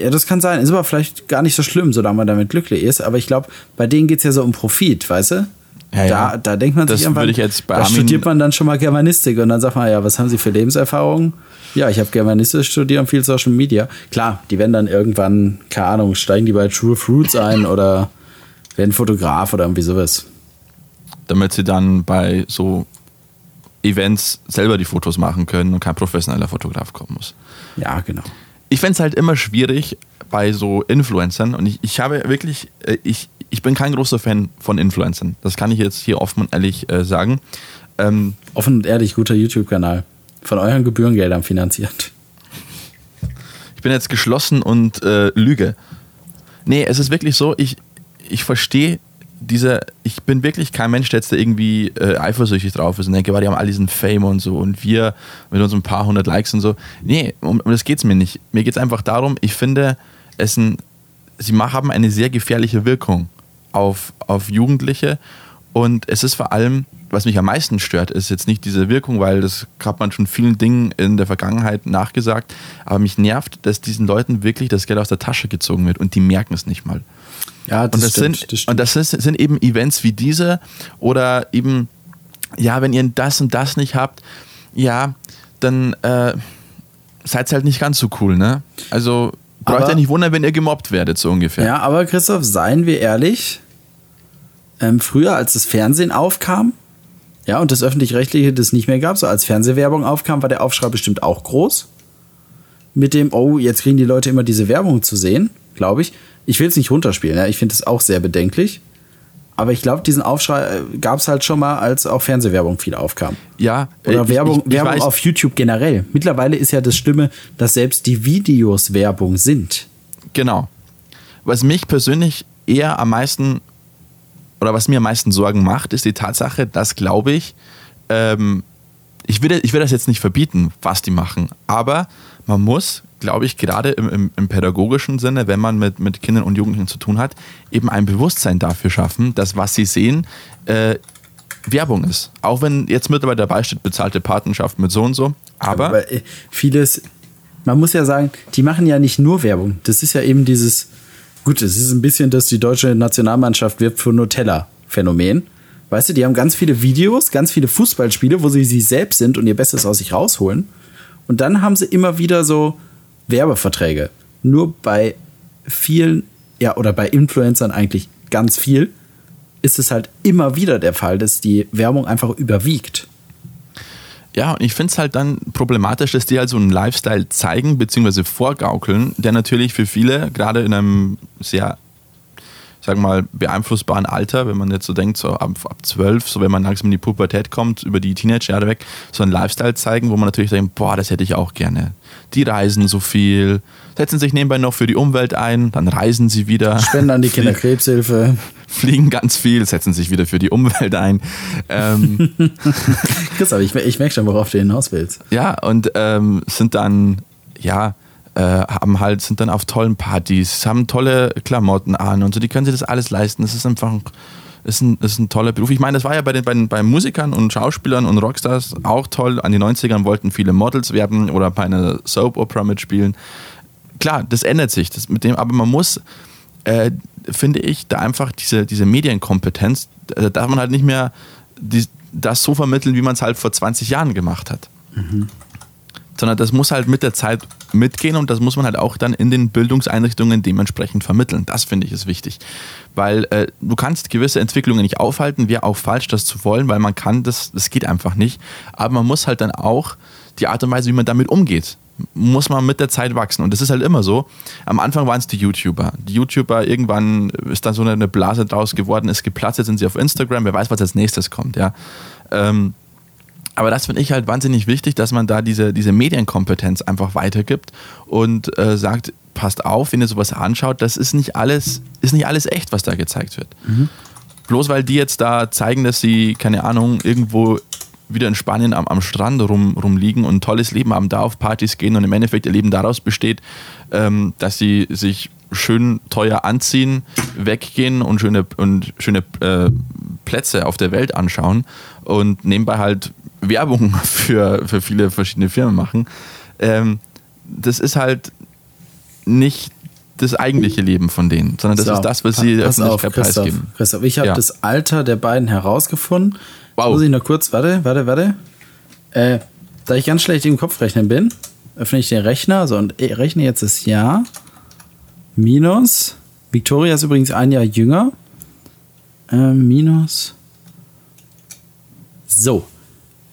C: Ja, das kann sein. Ist aber vielleicht gar nicht so schlimm, solange man damit glücklich ist. Aber ich glaube, bei denen geht es ja so um Profit, weißt du?
B: Ja, ja.
C: Da, da denkt man
B: Das
C: sich einfach,
B: würde ich jetzt bei
C: da
B: Armin-
C: studiert man dann schon mal Germanistik und dann sagt man, ja, was haben Sie für Lebenserfahrungen? Ja, ich habe Germanistik studiert und viel Social Media. Klar, die werden dann irgendwann, keine Ahnung, steigen die bei True Fruits ein oder werden Fotograf oder irgendwie sowas.
B: damit sie dann bei so Events selber die Fotos machen können und kein professioneller Fotograf kommen muss.
C: Ja, genau.
B: Ich fände es halt immer schwierig bei so Influencern und ich, ich habe wirklich, äh, ich, ich bin kein großer Fan von Influencern. Das kann ich jetzt hier offen und ehrlich äh, sagen. Ähm,
C: Offen und ehrlich, guter YouTube-Kanal. Von euren Gebührengeldern finanziert.
B: ich bin jetzt geschlossen und äh, lüge. Nee, es ist wirklich so, ich, ich verstehe diese, ich bin wirklich kein Mensch, der jetzt da irgendwie äh, eifersüchtig drauf ist und denke, die haben all diesen Fame und so und wir mit unseren paar hundert Likes und so. Nee, um, um das geht es mir nicht. Mir geht es einfach darum, ich finde, es ein, sie haben eine sehr gefährliche Wirkung auf, auf Jugendliche und es ist vor allem, was mich am meisten stört, ist jetzt nicht diese Wirkung, weil das hat man schon vielen Dingen in der Vergangenheit nachgesagt, aber mich nervt, dass diesen Leuten wirklich das Geld aus der Tasche gezogen wird und die merken es nicht mal.
C: Ja,
B: Und das, sind, und das ist, sind eben Events wie diese oder eben, ja, wenn ihr das und das nicht habt, ja, dann äh, seid halt nicht ganz so cool, ne? Also braucht ihr nicht wundern, wenn ihr gemobbt werdet, so ungefähr.
C: Ja, aber Christoph, seien wir ehrlich, ähm, früher, als das Fernsehen aufkam, ja, und das Öffentlich-Rechtliche das nicht mehr gab, so als Fernsehwerbung aufkam, war der Aufschrei bestimmt auch groß. Mit dem, oh, jetzt kriegen die Leute immer diese Werbung zu sehen, glaube ich. Ich will es nicht runterspielen, ja, ich finde es auch sehr bedenklich. Aber ich glaube, diesen Aufschrei gab es halt schon mal, als auch Fernsehwerbung viel aufkam.
B: Ja,
C: Oder
B: ich-
C: Werbung,
B: ich, ich
C: Werbung
B: weiß,
C: auf YouTube generell. Mittlerweile ist ja das Schlimme, dass selbst die Videos Werbung sind.
B: Genau. Was mich persönlich eher am meisten oder was mir am meisten Sorgen macht, ist die Tatsache, dass, glaube ich, ähm, ich, will, ich will das jetzt nicht verbieten, was die machen, aber man muss, glaube ich, gerade im, im, im pädagogischen Sinne, wenn man mit, mit Kindern und Jugendlichen zu tun hat, eben ein Bewusstsein dafür schaffen, dass was sie sehen, äh, Werbung ist. Auch wenn jetzt mittlerweile dabei steht, bezahlte Patenschaft mit so und so. Aber,
C: Aber äh, vieles, man muss ja sagen, die machen ja nicht nur Werbung. Das ist ja eben dieses, gut, es ist ein bisschen das, die deutsche Nationalmannschaft wirbt für Nutella-Phänomen. Weißt du, die haben ganz viele Videos, ganz viele Fußballspiele, wo sie sie selbst sind und ihr Bestes aus sich rausholen. Und dann haben sie immer wieder so Werbeverträge. Nur bei vielen, ja, oder bei Influencern eigentlich ganz viel, ist es halt immer wieder der Fall, dass die Werbung einfach überwiegt.
B: Ja, und ich finde es halt dann problematisch, dass die halt so einen Lifestyle zeigen bzw. vorgaukeln, der natürlich für viele, gerade in einem sehr, wir mal, beeinflussbaren Alter, wenn man jetzt so denkt, so ab, ab 12, so wenn man langsam in die Pubertät kommt, über die Teenagerjahre weg, so einen Lifestyle zeigen, wo man natürlich denkt, boah, das hätte ich auch gerne. Die reisen so viel, setzen sich nebenbei noch für die Umwelt ein, dann reisen sie wieder.
C: Spenden an die Kinderkrebshilfe.
B: fliegen ganz viel, setzen sich wieder für die Umwelt ein. Ähm,
C: Chris, aber ich, ich merke schon, worauf du hinaus willst.
B: Ja, und ähm, sind dann, ja, äh, haben halt, sind dann auf tollen Partys, haben tolle Klamotten an und so, die können sich das alles leisten. Das ist einfach ist ein, ist ein toller Beruf. Ich meine, das war ja bei den, bei, den, bei Musikern und Schauspielern und Rockstars auch toll. An den 90ern wollten viele Models werden oder bei einer Soap-Opera mitspielen. Klar, das ändert sich, das mit dem, aber man muss, äh, finde ich, da einfach diese, diese Medienkompetenz, da darf man halt nicht mehr die, das so vermitteln, wie man es halt vor 20 Jahren gemacht hat sondern das muss halt mit der Zeit mitgehen und das muss man halt auch dann in den Bildungseinrichtungen dementsprechend vermitteln. Das finde ich ist wichtig, weil äh, du kannst gewisse Entwicklungen nicht aufhalten, wäre auch falsch, das zu wollen, weil man kann, das, das geht einfach nicht. Aber man muss halt dann auch die Art und Weise, wie man damit umgeht, muss man mit der Zeit wachsen. Und das ist halt immer so. Am Anfang waren es die YouTuber. Die YouTuber, irgendwann ist dann so eine Blase draus geworden, ist geplatzt, jetzt sind sie auf Instagram, wer weiß, was als nächstes kommt, ja. Ähm, aber das finde ich halt wahnsinnig wichtig, dass man da diese, diese Medienkompetenz einfach weitergibt und äh, sagt, passt auf, wenn ihr sowas anschaut, das ist nicht alles, ist nicht alles echt, was da gezeigt wird. Bloß weil die jetzt da zeigen, dass sie, keine Ahnung, irgendwo wieder in Spanien am, am Strand rum, rumliegen und ein tolles Leben haben, da auf Partys gehen und im Endeffekt ihr Leben daraus besteht, ähm, dass sie sich schön teuer anziehen, weggehen und schöne, und schöne äh, Plätze auf der Welt anschauen und nebenbei halt Werbung für, für viele verschiedene Firmen machen. Ähm, das ist halt nicht das eigentliche Leben von denen, sondern das
C: So,
B: ist das, was sie der Öffentlichkeit
C: Christoph,
B: preisgeben.
C: Christoph, ich habe
B: Ja.
C: das Alter der beiden herausgefunden.
B: Wow.
C: Jetzt Muss ich noch kurz, warte, warte, warte. Äh, da ich ganz schlecht im Kopfrechnen bin, öffne ich den Rechner so, und rechne jetzt das Jahr minus. Victoria ist übrigens ein Jahr jünger. Äh, minus. So.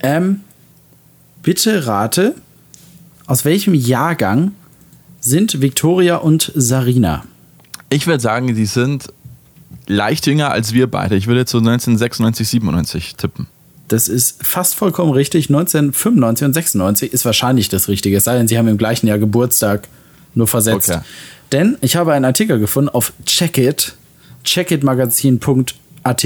C: Ähm, bitte rate, aus welchem Jahrgang sind Victoria und Sarina?
B: Ich würde sagen, die sind leicht jünger als wir beide. Ich würde jetzt so 1996, 97 tippen.
C: Das ist fast vollkommen richtig. 1995 und 96 ist wahrscheinlich das Richtige. Es sei denn, sie haben im gleichen Jahr Geburtstag nur versetzt.
B: Okay.
C: Denn ich habe einen Artikel gefunden auf Checkit, checkitmagazin.at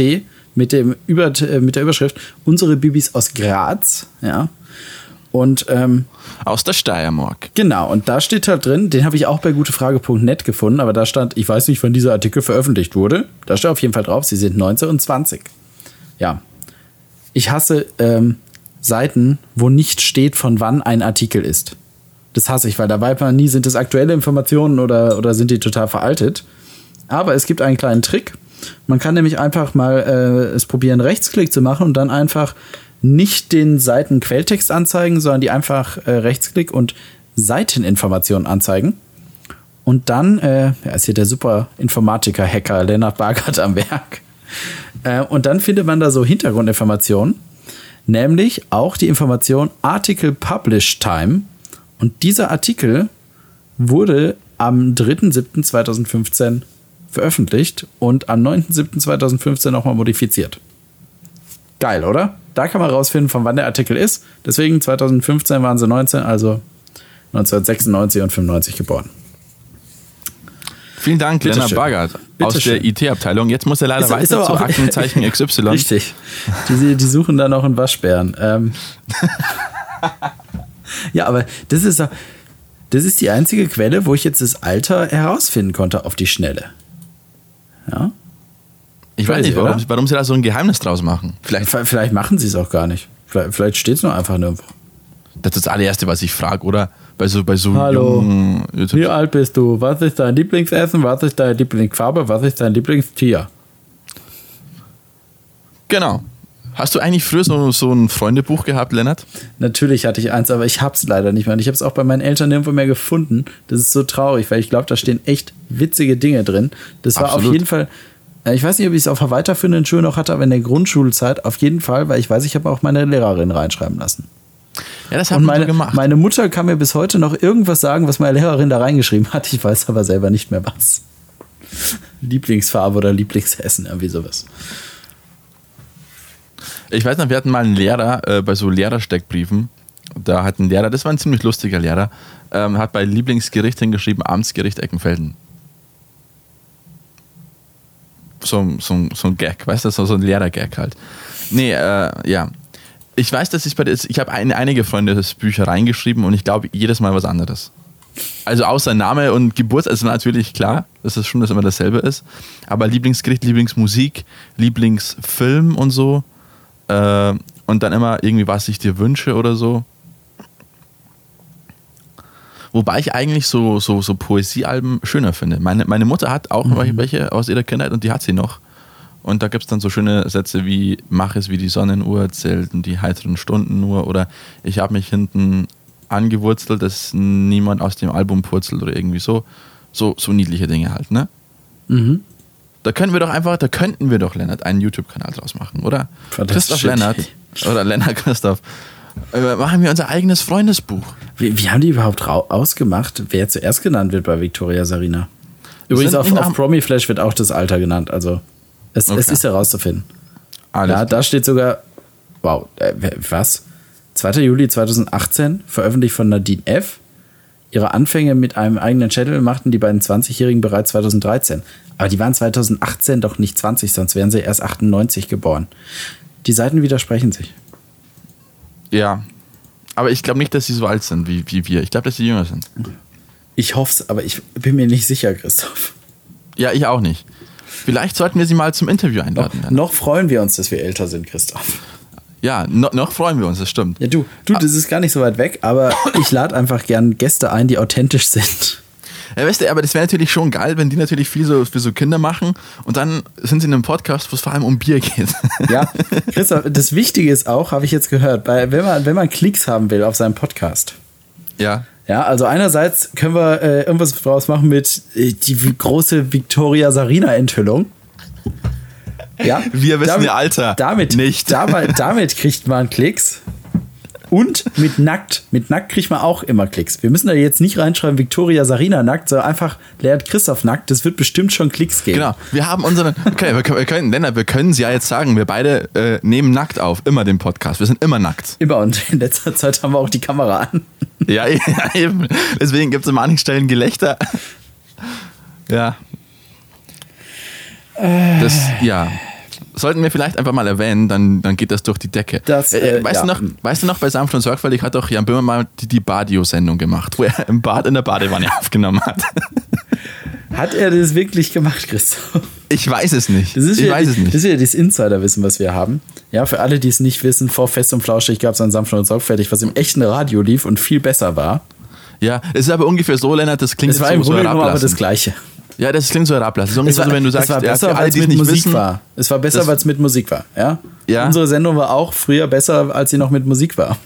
C: mit, dem Über, äh, mit der Überschrift Unsere Bibis aus Graz. Ja. Und ähm,
B: Aus der Steiermark.
C: Genau, und da steht halt drin, den habe ich auch bei gutefrage.net gefunden, aber da stand, ich weiß nicht, wann dieser Artikel veröffentlicht wurde. Da steht auf jeden Fall drauf, sie sind 19 und 20. Ja. Ich hasse ähm, Seiten, wo nicht steht, von wann ein Artikel ist. Das hasse ich, weil da weiß man nie, sind es aktuelle Informationen oder, oder sind die total veraltet. Aber es gibt einen kleinen Trick. Man kann nämlich einfach mal äh, es probieren, Rechtsklick zu machen und dann einfach nicht den Seitenquelltext anzeigen, sondern die einfach äh, Rechtsklick und Seiteninformationen anzeigen. Und dann äh, ist hier der super Informatiker-Hacker Lennart Bargert am Werk. Äh, und dann findet man da so Hintergrundinformationen, nämlich auch die Information Article Publish Time. Und dieser Artikel wurde am 3.7.2015 veröffentlicht und am 9.7.2015 nochmal modifiziert. Geil, oder? Da kann man rausfinden, von wann der Artikel ist. Deswegen 2015 waren sie 19, also 1996 und 95 geboren.
B: Vielen Dank,
C: Bitte
B: Lennart
C: schön. Bitte
B: aus
C: schön.
B: der IT-Abteilung. Jetzt muss er leider
C: Ist- ist
B: weiter
C: aber
B: zu Aktenzeichen XY.
C: Richtig. Die, die suchen da noch einen Waschbären. Ähm. ja, aber das ist, das ist die einzige Quelle, wo ich jetzt das Alter herausfinden konnte auf die Schnelle. Ja?
B: Ich weiß nicht, warum, warum sie da so ein Geheimnis draus machen. Vielleicht,
C: Vielleicht machen sie es auch gar nicht. Vielleicht, vielleicht steht es nur einfach nirgendwo.
B: das ist das allererste, was ich frage, oder? Bei so, bei so
C: Hallo. Wie alt bist du? Was ist dein Lieblingsessen? Was ist deine Lieblingsfarbe? Was ist dein Lieblingstier?
B: Genau. Hast du eigentlich früher so, so ein Freundebuch gehabt, Lennart?
C: Natürlich hatte ich eins, aber ich hab's leider nicht mehr. Und ich habe es auch bei meinen Eltern nirgendwo mehr gefunden. Das ist so traurig, weil ich glaube, da stehen echt witzige Dinge drin. Das war auf
B: Absolut.
C: jeden Fall. äh, Ich weiß nicht, ob ich es auf der weiterführenden Schule noch hatte, aber in der Grundschulzeit auf jeden Fall, weil ich weiß, ich habe auch meine Lehrerin reinschreiben lassen.
B: Ja, das haben wir gemacht.
C: meine Mutter kann mir bis heute noch irgendwas sagen, was meine Lehrerin da reingeschrieben hat. Ich weiß aber selber nicht mehr was. Lieblingsfarbe oder Lieblingsessen, irgendwie sowas.
B: Ich weiß noch, wir hatten mal einen Lehrer äh, bei so Lehrersteckbriefen. Da hat ein Lehrer, das war ein ziemlich lustiger Lehrer, ähm, hat bei Lieblingsgericht hingeschrieben, Amtsgericht Eckenfelden. So, so, so ein Gag, weißt du, so, so ein Lehrer-Gag halt. Nee, äh, ja. Ich weiß, dass ich bei der, ich habe ein, einige Freundesbücher reingeschrieben und ich glaube jedes Mal was anderes. Also außer Name und Geburt, also natürlich klar, dass es schon dass immer dasselbe ist. Aber Lieblingsgericht, Lieblingsmusik, Lieblingsfilm und so. Äh, und dann immer irgendwie, was ich dir wünsche oder so. Wobei ich eigentlich so, so, so Poesiealben schöner finde. Meine, meine Mutter hat auch welche aus ihrer Kindheit und die hat sie noch. Und da gibt es dann so schöne Sätze wie Mach es wie die Sonnenuhr, zählten die heiteren Stunden nur oder ich habe mich hinten angewurzelt, dass niemand aus dem Album purzelt oder irgendwie so. So, so niedliche Dinge halt, ne?
C: Mhm.
B: Da können wir doch einfach, da könnten wir doch, Lennart, einen YouTube-Kanal draus machen, oder? Christoph Lennart. Oder Lennart Christoph. Äh, machen wir unser eigenes Freundesbuch.
C: Wie, wie haben die überhaupt ausgemacht, wer zuerst genannt wird bei Victoria Sarina? Übrigens auf, auf Promi Flash wird auch das Alter genannt, also es, es
B: Okay.
C: ist herauszufinden.
B: Alles
C: ja,
B: klar.
C: da steht sogar, wow, äh, was? 2. Juli 2018, veröffentlicht von Nadine F. Ihre Anfänge mit einem eigenen Channel machten die beiden 20-Jährigen bereits 2013. Aber die waren 2018 doch nicht 20, sonst wären sie erst 98 geboren. Die Seiten widersprechen sich.
B: Ja. Aber ich glaube nicht, dass sie so alt sind wie, wie wir. Ich glaube, dass sie jünger sind.
C: Ich hoffe es, aber ich bin mir nicht sicher, Christoph.
B: Ja, ich auch nicht. Vielleicht sollten wir sie mal zum Interview einladen. Lennart.
C: Noch freuen wir uns, dass wir älter sind, Christoph.
B: Ja, no, noch freuen wir uns, das stimmt.
C: Ja, du, du, das ist gar nicht so weit weg, aber ich lade einfach gern Gäste ein, die authentisch sind.
B: Ja, weißt du, aber das wäre natürlich schon geil, wenn die natürlich viel so für so Kinder machen und dann sind sie in einem Podcast, wo es vor allem um Bier geht.
C: Ja, Christoph, das Wichtige ist auch, habe ich jetzt gehört, bei, wenn, man, wenn man Klicks haben will auf seinem Podcast.
B: ja.
C: Ja, also einerseits können wir äh, irgendwas draus machen mit äh, die große Victoria Sarina Enthüllung. Ja,
B: Wir wissen ihr Alter
C: Damit,
B: nicht.
C: Damit, damit kriegt man Klicks. Und mit nackt. Mit nackt kriegt man auch immer Klicks. Wir müssen da jetzt nicht reinschreiben, Victoria Sarina nackt, sondern einfach Lehrt Christoph nackt. Das wird bestimmt schon Klicks geben.
B: Genau, wir haben unseren. Okay, wir können, wir können, Lennart, wir können es ja jetzt sagen, wir beide äh, nehmen nackt auf, immer den Podcast. Wir sind immer nackt.
C: Immer und in letzter Zeit haben wir auch die Kamera an.
B: Ja, ja eben. Deswegen gibt es an manchen Stellen Gelächter. Ja. Das, ja. Sollten wir vielleicht einfach mal erwähnen, dann, dann geht das durch die Decke.
C: Das,
B: äh,
C: äh,
B: weißt,
C: ja.
B: du noch, weißt du noch, bei Sanft und Sorgfältig hat doch Jan Böhmer mal die, die Badio-Sendung gemacht, wo er im Bad in der Badewanne aufgenommen hat.
C: Hat er das wirklich gemacht, Christoph?
B: Ich weiß es nicht.
C: Das ist
B: ich weiß es nicht.
C: Das ist wieder dieses Insiderwissen, was wir haben. Ja, für alle, die es nicht wissen, vor Fest und Flauschig gab es ein Sanft und Sorgfältig, was im echten Radio lief und viel besser war.
B: Ja, es ist aber ungefähr so, Lennart, das klingt
C: Es war
B: so,
C: im Grunde genommen aber das Gleiche.
B: Ja, das klingt so herablassend. Es ist ungefähr so, wenn du sagst,
C: es war
B: ja,
C: besser,
B: alle,
C: weil es mit Musik
B: wissen,
C: war. Es war besser,
B: das-
C: weil es mit Musik war. Ja?
B: Ja.
C: Unsere Sendung war auch früher besser, als sie noch mit Musik war.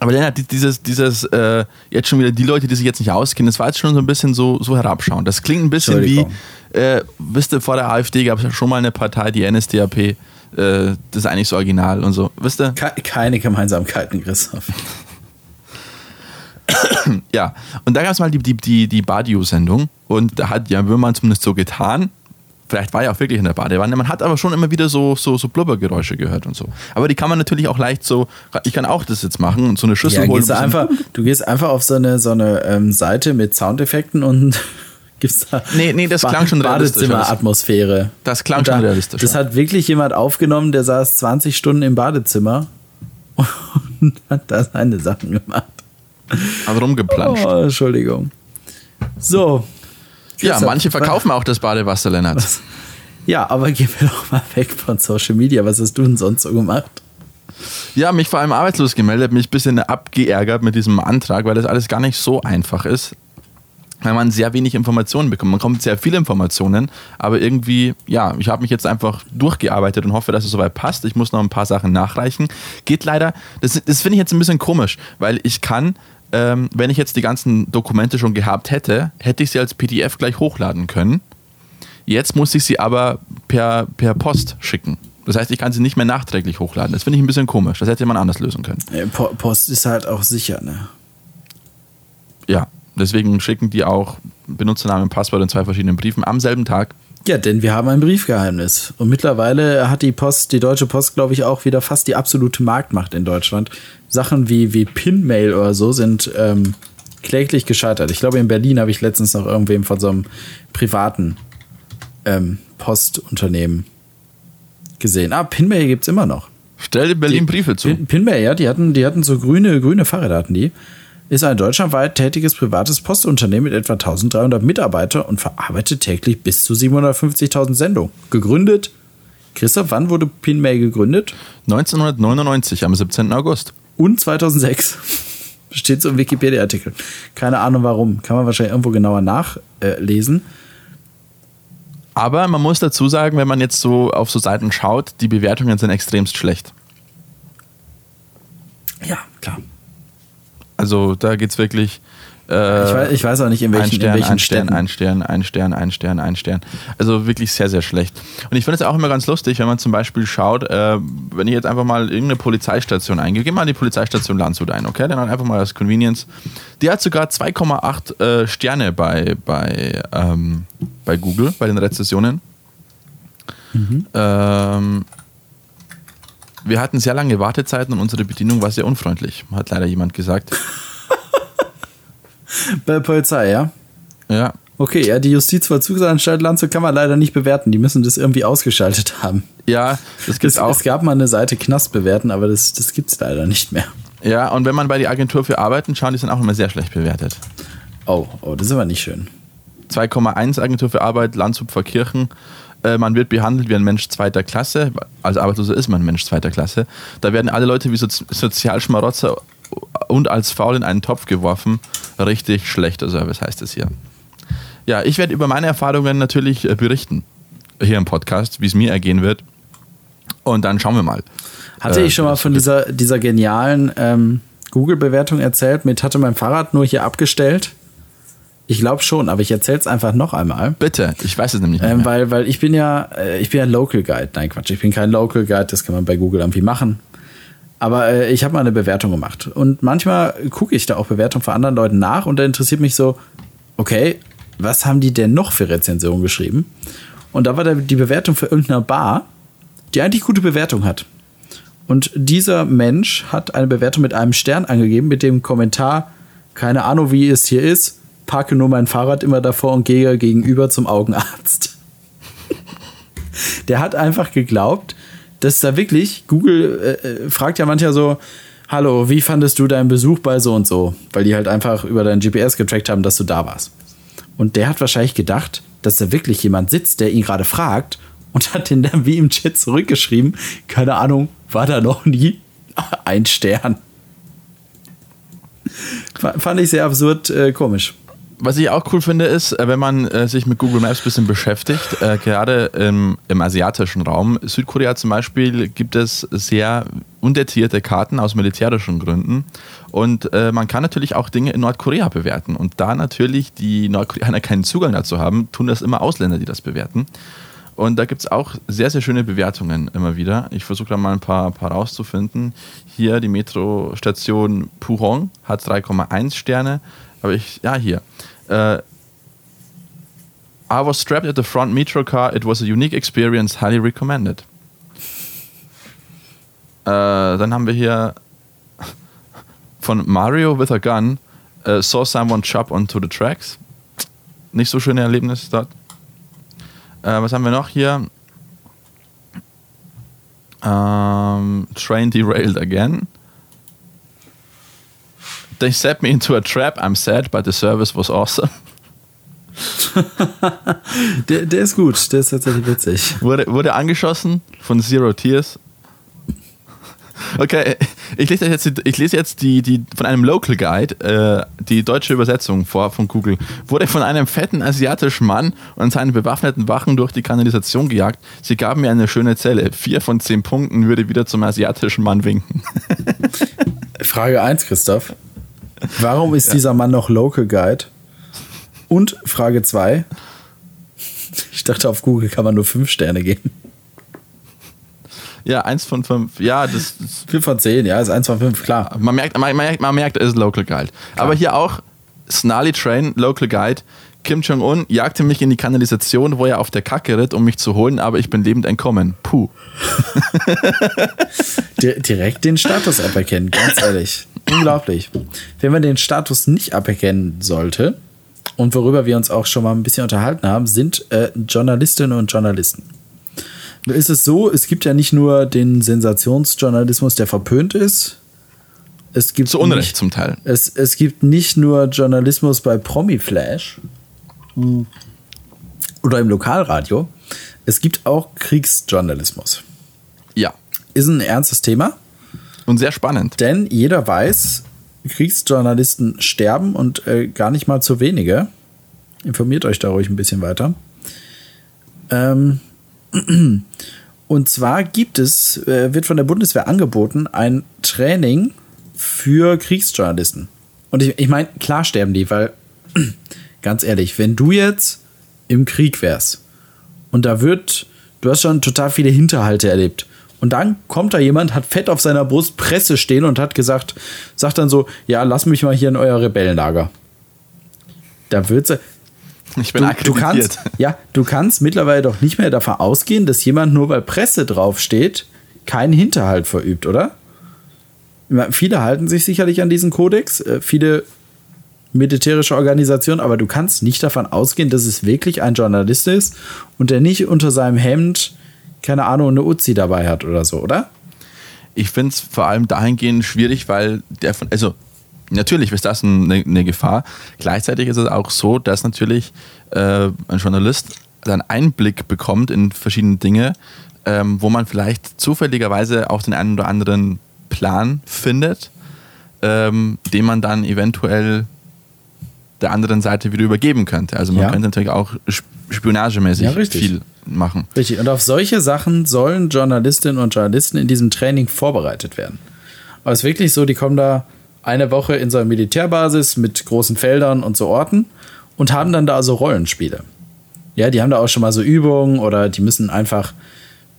B: Aber Lennart, die- dieses, dieses, äh, jetzt schon wieder die Leute, die sich jetzt nicht auskennen, das war jetzt schon so ein bisschen so, so herabschauend. Das klingt ein bisschen wie, äh, wisst ihr, vor der AfD gab es ja schon mal eine Partei, die NSDAP, äh, das ist eigentlich so original und so. Wisst ihr?
C: Ke keine Gemeinsamkeiten, Christoph.
B: Ja. Und da gab es mal die, die, die, die Badio-Sendung und da hat Jan Böhmermann zumindest so getan, vielleicht war er auch wirklich in der Badewanne, man hat aber schon immer wieder so, so, so Blubbergeräusche gehört und so. Aber die kann man natürlich auch leicht so, ich kann auch das jetzt machen und so eine Schüssel
C: Ja,
B: holen.
C: gehst du, einfach, du gehst einfach auf so eine, so eine ähm, Seite mit Soundeffekten und gibst da
B: Nee, nee, das klang schon.
C: Badezimmer-Atmosphäre.
B: Das klang
C: Und
B: schon
C: da-
B: realistischer.
C: Das hat wirklich jemand aufgenommen, der saß 20 Stunden im Badezimmer und hat da seine Sachen gemacht.
B: Also rumgeplanscht.
C: Oh, Entschuldigung. So.
B: Ja, manche verkaufen auch das Badewasser, Lennart.
C: Ja, aber gehen wir doch mal weg von Social Media. Was hast du denn sonst so gemacht?
B: Ja, mich vor allem arbeitslos gemeldet, mich ein bisschen abgeärgert mit diesem Antrag, weil das alles gar nicht so einfach ist. Weil man sehr wenig Informationen bekommt. Man bekommt sehr viele Informationen, aber irgendwie, ja, ich habe mich jetzt einfach durchgearbeitet und hoffe, dass es soweit passt. Ich muss noch ein paar Sachen nachreichen. Geht leider, das, das finde ich jetzt ein bisschen komisch, weil ich kann, ähm, wenn ich jetzt die ganzen Dokumente schon gehabt hätte, hätte ich sie als PDF gleich hochladen können. Jetzt muss ich sie aber per, per Post schicken. Das heißt, ich kann sie nicht mehr nachträglich hochladen. Das finde ich ein bisschen komisch. Das hätte man anders lösen können.
C: Po- Post ist halt auch sicher, ne?
B: Ja, deswegen schicken die auch Benutzernamen, Passwort in zwei verschiedenen Briefen am selben Tag.
C: Ja, denn wir haben ein Briefgeheimnis. Und mittlerweile hat die Post, die Deutsche Post, glaube ich, auch wieder fast die absolute Marktmacht in Deutschland. Sachen wie, wie Pinmail oder so sind ähm, kläglich gescheitert. Ich glaube, in Berlin habe ich letztens noch irgendwem von so einem privaten ähm, Postunternehmen gesehen. Ah, Pinmail gibt es immer noch.
B: Stell dir Berlin
C: Die-
B: Briefe zu.
C: Pin, Pinmail, ja, die hatten, die hatten so grüne, grüne Fahrräder hatten die. Ist ein deutschlandweit tätiges privates Postunternehmen mit etwa 1300 Mitarbeitern und verarbeitet täglich bis zu 750.000 Sendungen. Gegründet. Christoph, wann wurde Pinmail gegründet?
B: 1999, am 17. August.
C: Und 2006. Steht so im Wikipedia-Artikel. Keine Ahnung warum. Kann man wahrscheinlich irgendwo genauer nachlesen.
B: Aber man muss dazu sagen, wenn man jetzt so auf so Seiten schaut, die Bewertungen sind extremst schlecht.
C: ja, klar.
B: Also da geht es wirklich. Äh,
C: Ich weiß, ich weiß auch nicht, in welchen,
B: ein Stern,
C: in welchen
B: ein Stern,
C: Städten.
B: ein Stern, ein Stern, ein Stern, ein Stern. Also wirklich sehr, sehr schlecht. Und ich finde es auch immer ganz lustig, wenn man zum Beispiel schaut, äh, wenn ich jetzt einfach mal irgendeine Polizeistation eingebe, geh mal in die Polizeistation Landshut ein, okay? Dann einfach mal das Convenience. Die hat sogar 2,8 äh, Sterne bei, bei, ähm, bei Google, bei den Rezessionen.
C: Mhm.
B: Ähm, wir hatten sehr lange Wartezeiten und unsere Bedienung war sehr unfreundlich, hat leider jemand gesagt.
C: Bei der Polizei, ja?
B: Ja,
C: Okay, ja, die Justizvollzugsanstalt Landshut kann man leider nicht bewerten. Die müssen das irgendwie ausgeschaltet haben.
B: ja, das gibt
C: Es,
B: auch.
C: es gab mal eine Seite Knast bewerten, aber das, das gibt es leider nicht mehr.
B: Ja, und wenn man bei der Agentur für Arbeiten schaut, die sind auch immer sehr schlecht bewertet.
C: Oh, oh, das ist aber nicht schön.
B: 2,1 Agentur für Arbeit, Landshut Kirchen. Äh, man wird behandelt wie ein Mensch zweiter Klasse. Als Arbeitsloser ist man ein Mensch zweiter Klasse. Da werden alle Leute wie Sozi Sozialschmarotzer und als faul in einen Topf geworfen. Richtig schlechter Service heißt es hier. Ja, ich werde über meine Erfahrungen natürlich äh, berichten. Hier im Podcast, wie es mir ergehen wird. Und dann schauen wir mal.
C: Hatte
B: Äh,
C: ich schon mal von dieser, dieser genialen ähm, Google-Bewertung erzählt mit hatte mein Fahrrad nur hier abgestellt? Ich glaube schon, aber ich erzähle es einfach noch einmal.
B: Bitte, ich weiß es nämlich nicht
C: Ähm, weil, weil ich bin ja, äh, ich bin ja Local Guide. Nein, Quatsch, ich bin kein Local Guide, das kann man bei Google irgendwie machen. Aber äh, ich habe mal eine Bewertung gemacht. Und manchmal gucke ich da auch Bewertungen von anderen Leuten nach und da interessiert mich so, okay, was haben die denn noch für Rezensionen geschrieben? Und da war da die Bewertung für irgendeine Bar, die eigentlich gute Bewertung hat. Und dieser Mensch hat eine Bewertung mit einem Stern angegeben, mit dem Kommentar, keine Ahnung, wie es hier ist, parke nur mein Fahrrad immer davor und gehe gegenüber zum Augenarzt. Der hat einfach geglaubt, dass da wirklich, Google äh, äh fragt ja manchmal so, hallo, wie fandest du deinen Besuch bei so und so? Weil die halt einfach über dein GPS getrackt haben, dass du da warst. Und der hat wahrscheinlich gedacht, dass da wirklich jemand sitzt, der ihn gerade fragt und hat den dann wie im Chat zurückgeschrieben. Keine Ahnung, war da noch nie ein Stern. Fand ich sehr absurd äh, komisch.
B: Was ich auch cool finde, ist, äh, wenn man äh, sich mit Google Maps ein bisschen beschäftigt, äh, gerade im, im, asiatischen Raum, Südkorea zum Beispiel, gibt es sehr undatierte Karten aus militärischen Gründen. Und äh, man kann natürlich auch Dinge in Nordkorea bewerten. Und da natürlich die Nordkoreaner keinen Zugang dazu haben, tun das immer Ausländer, die das bewerten. Und da gibt es auch sehr, sehr schöne Bewertungen immer wieder. Ich versuche da mal ein paar, paar rauszufinden. Hier die Metrostation Purong hat 3,1 Sterne. Aber ich, ja, hier. Uh, I was strapped at the front metro car. It was a unique experience, highly recommended. Uh, dann haben wir hier von Mario with a Gun. Uh, saw someone chop onto the tracks. Nicht so schöne Erlebnis dort. was haben wir noch hier? Um, train derailed again. They set me into a trap, I'm sad, but the service was awesome.
C: der, der ist gut, der ist tatsächlich witzig.
B: Wurde, wurde angeschossen von Zero Tears. Okay, ich lese jetzt, ich lese jetzt die, die von einem Local Guide äh, die deutsche Übersetzung vor von Google. Wurde von einem fetten asiatischen Mann und seinen bewaffneten Wachen durch die Kanalisation gejagt. Sie gaben mir eine schöne Zelle. Vier von zehn Punkten würde wieder zum asiatischen Mann winken.
C: Frage 1, Christoph. Warum ist ja. dieser Mann noch Local Guide? Und Frage 2. Ich dachte, auf Google kann man nur 5 Sterne geben.
B: Ja, 1 von 5. Ja, das, das
C: 5 von 10, ja, ist 1 von 5, klar.
B: Man merkt, man, merkt, man merkt, es ist Local Guide. Klar. Aber hier auch Snarly Train, Local Guide. Kim Jong-un jagte mich in die Kanalisation, wo er auf der Kacke ritt, um mich zu holen, aber ich bin lebend entkommen. Puh.
C: Direkt den Status-App erkennen, ganz ehrlich. Unglaublich. Wenn man den Status nicht aberkennen sollte, und worüber wir uns auch schon mal ein bisschen unterhalten haben, sind äh, Journalistinnen und Journalisten. Ist es so, es gibt ja nicht nur den Sensationsjournalismus, der verpönt ist. Es gibt
B: Zu Unrecht
C: nicht,
B: zum Teil.
C: Es, es gibt nicht nur Journalismus bei Promiflash oder im Lokalradio. Es gibt auch Kriegsjournalismus.
B: Ja.
C: Ist ein ernstes Thema.
B: Und sehr spannend.
C: Denn jeder weiß, Kriegsjournalisten sterben und äh, gar nicht mal zu wenige. Informiert euch da ruhig ein bisschen weiter. Ähm, und zwar gibt es, äh, wird von der Bundeswehr angeboten, ein Training für Kriegsjournalisten. Und ich, ich meine, klar sterben die, weil, ganz ehrlich, wenn du jetzt im Krieg wärst und da wird, du hast schon total viele Hinterhalte erlebt und dann kommt da jemand, hat fett auf seiner Brust Presse stehen und hat gesagt, sagt dann so, ja, lass mich mal hier in euer Rebellenlager. Da wird sie.
B: Ich bin
C: du, du kannst, Ja, du kannst mittlerweile doch nicht mehr davon ausgehen, dass jemand nur weil Presse draufsteht, keinen Hinterhalt verübt, oder? Viele halten sich sicherlich an diesen Kodex, äh, viele militärische Organisationen, aber du kannst nicht davon ausgehen, dass es wirklich ein Journalist ist und der nicht unter seinem Hemd keine Ahnung, eine Uzi dabei hat oder so, oder?
B: Ich finde es vor allem dahingehend schwierig, weil der von, also natürlich ist das eine, eine Gefahr. Gleichzeitig ist es auch so, dass natürlich äh, ein Journalist dann Einblick bekommt in verschiedene Dinge, ähm, wo man vielleicht zufälligerweise auch den einen oder anderen Plan findet, ähm, den man dann eventuell der anderen Seite wieder übergeben könnte. Also man ja. könnte natürlich auch spionagemäßig ja, viel machen.
C: Richtig. Und auf solche Sachen sollen Journalistinnen und Journalisten in diesem Training vorbereitet werden. Aber es ist wirklich so, die kommen da eine Woche in so einer Militärbasis mit großen Feldern und so Orten und haben dann da so Rollenspiele. Ja, die haben da auch schon mal so Übungen oder die müssen einfach